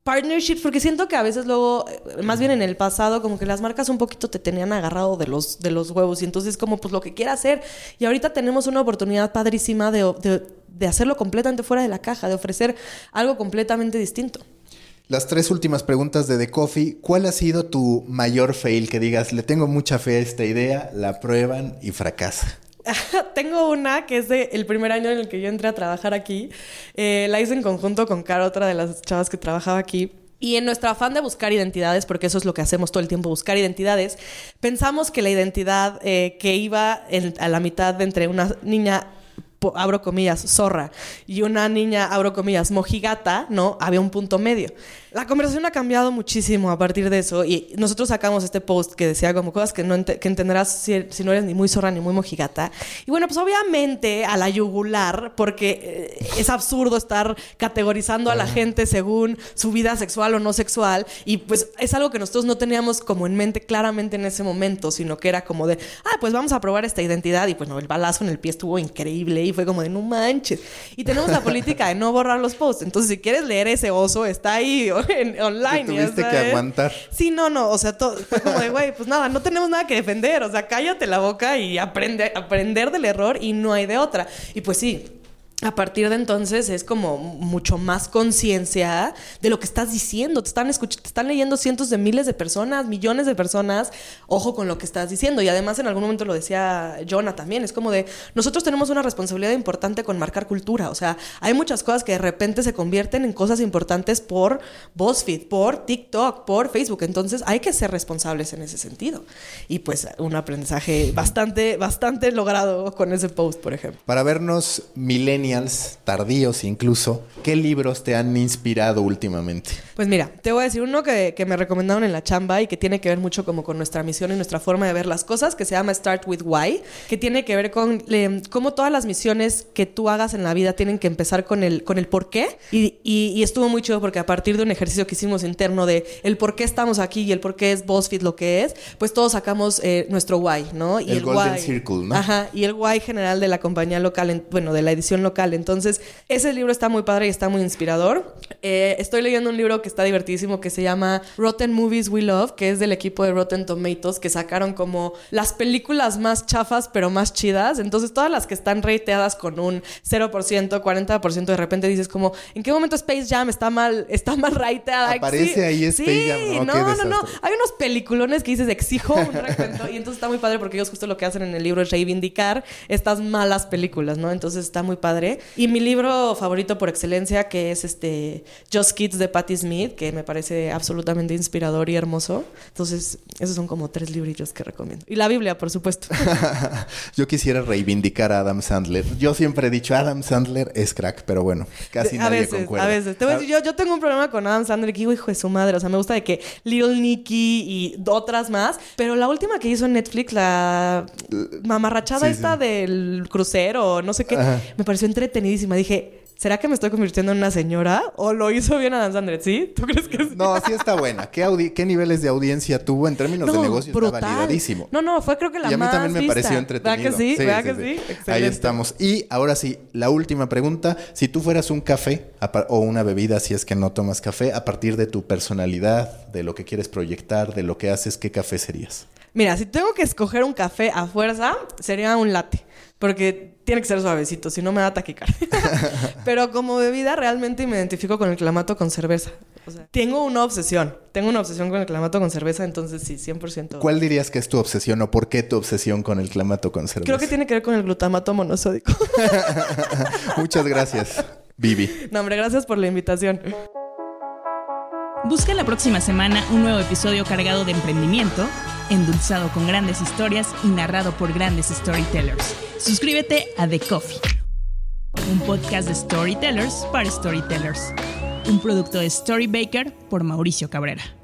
partnerships, porque siento que a veces luego, eh, más bien en el pasado, como que las marcas un poquito te tenían agarrado de los, de los huevos y entonces como pues lo que quiera hacer. Y ahorita tenemos una oportunidad padrísima de, hacerlo completamente fuera de la caja, de ofrecer algo completamente distinto. Las tres últimas preguntas de The Coffee. ¿Cuál ha sido tu mayor fail? Que digas, le tengo mucha fe a esta idea, la prueban y fracasa. <laughs> Tengo una que es del el primer año en el que yo entré a trabajar aquí. Eh, la hice en conjunto con Cara, otra de las chavas que trabajaba aquí. Y en nuestro afán de buscar identidades, porque eso es lo que hacemos todo el tiempo, buscar identidades, pensamos que la identidad eh, que iba a la mitad de entre una niña abro comillas, zorra, y una niña, abro comillas, mojigata, ¿no? Había un punto medio. La conversación ha cambiado muchísimo a partir de eso y nosotros sacamos este post que decía como cosas que no entenderás si, no eres ni muy zorra ni muy mojigata. Y bueno, pues obviamente a la yugular, porque eh, es absurdo estar categorizando a la gente según su vida sexual o no sexual y pues es algo que nosotros no teníamos como en mente claramente en ese momento, sino que era como de, ah, pues vamos a probar esta identidad y pues no, el balazo en el pie estuvo increíble y fue como de, no manches. Y tenemos la política de no borrar los posts. Entonces, si quieres leer ese oso, está ahí <laughs> online. tuviste que aguantar. Sí, no, no. O sea, todo, fue como de, güey, pues nada, no tenemos nada que defender. O sea, cállate la boca y aprende, aprender del error y no hay de otra. Y pues sí, a partir de entonces es como mucho más conciencia de lo que estás diciendo. Te están, te están leyendo cientos de miles de personas, millones de personas. Ojo con lo que estás diciendo. Y además en algún momento lo decía Jonah también. Es como de, nosotros tenemos una responsabilidad importante con marcar cultura. O sea, hay muchas cosas que de repente se convierten en cosas importantes por BuzzFeed, por TikTok, por Facebook. Entonces hay que ser responsables en ese sentido. Y pues un aprendizaje bastante, bastante logrado con ese post, por ejemplo. Para vernos milenios millennials, tardíos incluso, ¿qué libros te han inspirado últimamente? Pues mira, te voy a decir uno que, que, me recomendaron en la chamba y que tiene que ver mucho como con nuestra misión y nuestra forma de ver las cosas, que se llama Start with Why, que tiene que ver con eh, cómo todas las misiones que tú hagas en la vida tienen que empezar con el, con el por qué. Y, y, y, estuvo muy chido porque a partir de un ejercicio que hicimos interno de el por qué estamos aquí y el por qué es BuzzFeed lo que es, pues todos sacamos eh, nuestro why, ¿no? Y el, el Golden why, Circle, ¿no? Ajá, y el why general de la compañía local, en, bueno, de la edición local. Entonces, ese libro está muy padre y está muy inspirador. Eh, estoy leyendo un libro que está divertidísimo que se llama Rotten Movies We Love, que es del equipo de Rotten Tomatoes, que sacaron como las películas más chafas pero más chidas. Entonces, todas las que están rateadas con un 0%, 40%, de repente dices como, ¿en qué momento Space Jam está mal, está mal rateada? Aparece sí, ahí Space sí, Jam. No, no, no. Hay unos peliculones que dices, exijo un recuento. y entonces está muy padre porque ellos justo lo que hacen en el libro es reivindicar estas malas películas, ¿no? Entonces está muy padre. Y mi libro favorito por excelencia, que es este Just Kids de Patti Smith, que me parece absolutamente inspirador y hermoso. Entonces, esos son como tres librillos que recomiendo. Y la Biblia, por supuesto. <laughs> Yo quisiera reivindicar a Adam Sandler. Yo siempre he dicho, Adam Sandler es crack, pero bueno, casi a nadie veces, concuerda. A veces, Te voy a decir, yo, yo tengo un problema con Adam Sandler que digo, hijo de su madre. O sea, me gusta de que Little Nicky y otras más. Pero la última que hizo en Netflix, la mamarrachada Sí, esta sí. del crucero, no sé qué, Ajá. me pareció entretenidísima. Dije, ¿será que me estoy convirtiendo en una señora? ¿O lo hizo bien Adam Sandler? ¿Sí? ¿Tú crees que sí? No, sí está buena. ¿Qué, niveles de audiencia tuvo en términos de negocio? Está brutal. validadísimo. No, no, fue creo que la y a mí más también me vista. pareció entretenido. ¿Verdad que sí? ¿Verdad que sí? Ahí Excelente. estamos. Y ahora sí, la última pregunta. Si tú fueras un café o una bebida, si es que no tomas café, a partir de tu personalidad, de lo que quieres proyectar, de lo que haces, ¿qué café serías? Mira, si tengo que escoger un café a fuerza, sería un latte. Porque tiene que ser suavecito, si no me da taquicardia. <laughs> Pero como bebida realmente me identifico con el clamato con cerveza. O sea, tengo una obsesión. Tengo una obsesión con el clamato con cerveza, entonces sí, 100%. ¿Cuál dirías que es tu obsesión o por qué tu obsesión con el clamato con cerveza? Creo que tiene que ver con el glutamato monosódico. <laughs> Muchas gracias, Vivi. no, hombre, gracias por la invitación. Busca la próxima semana un nuevo episodio cargado de emprendimiento, endulzado con grandes historias y narrado por grandes storytellers. Suscríbete a The Coffee, un podcast de storytellers para storytellers. Un producto de Storybaker por Mauricio Cabrera.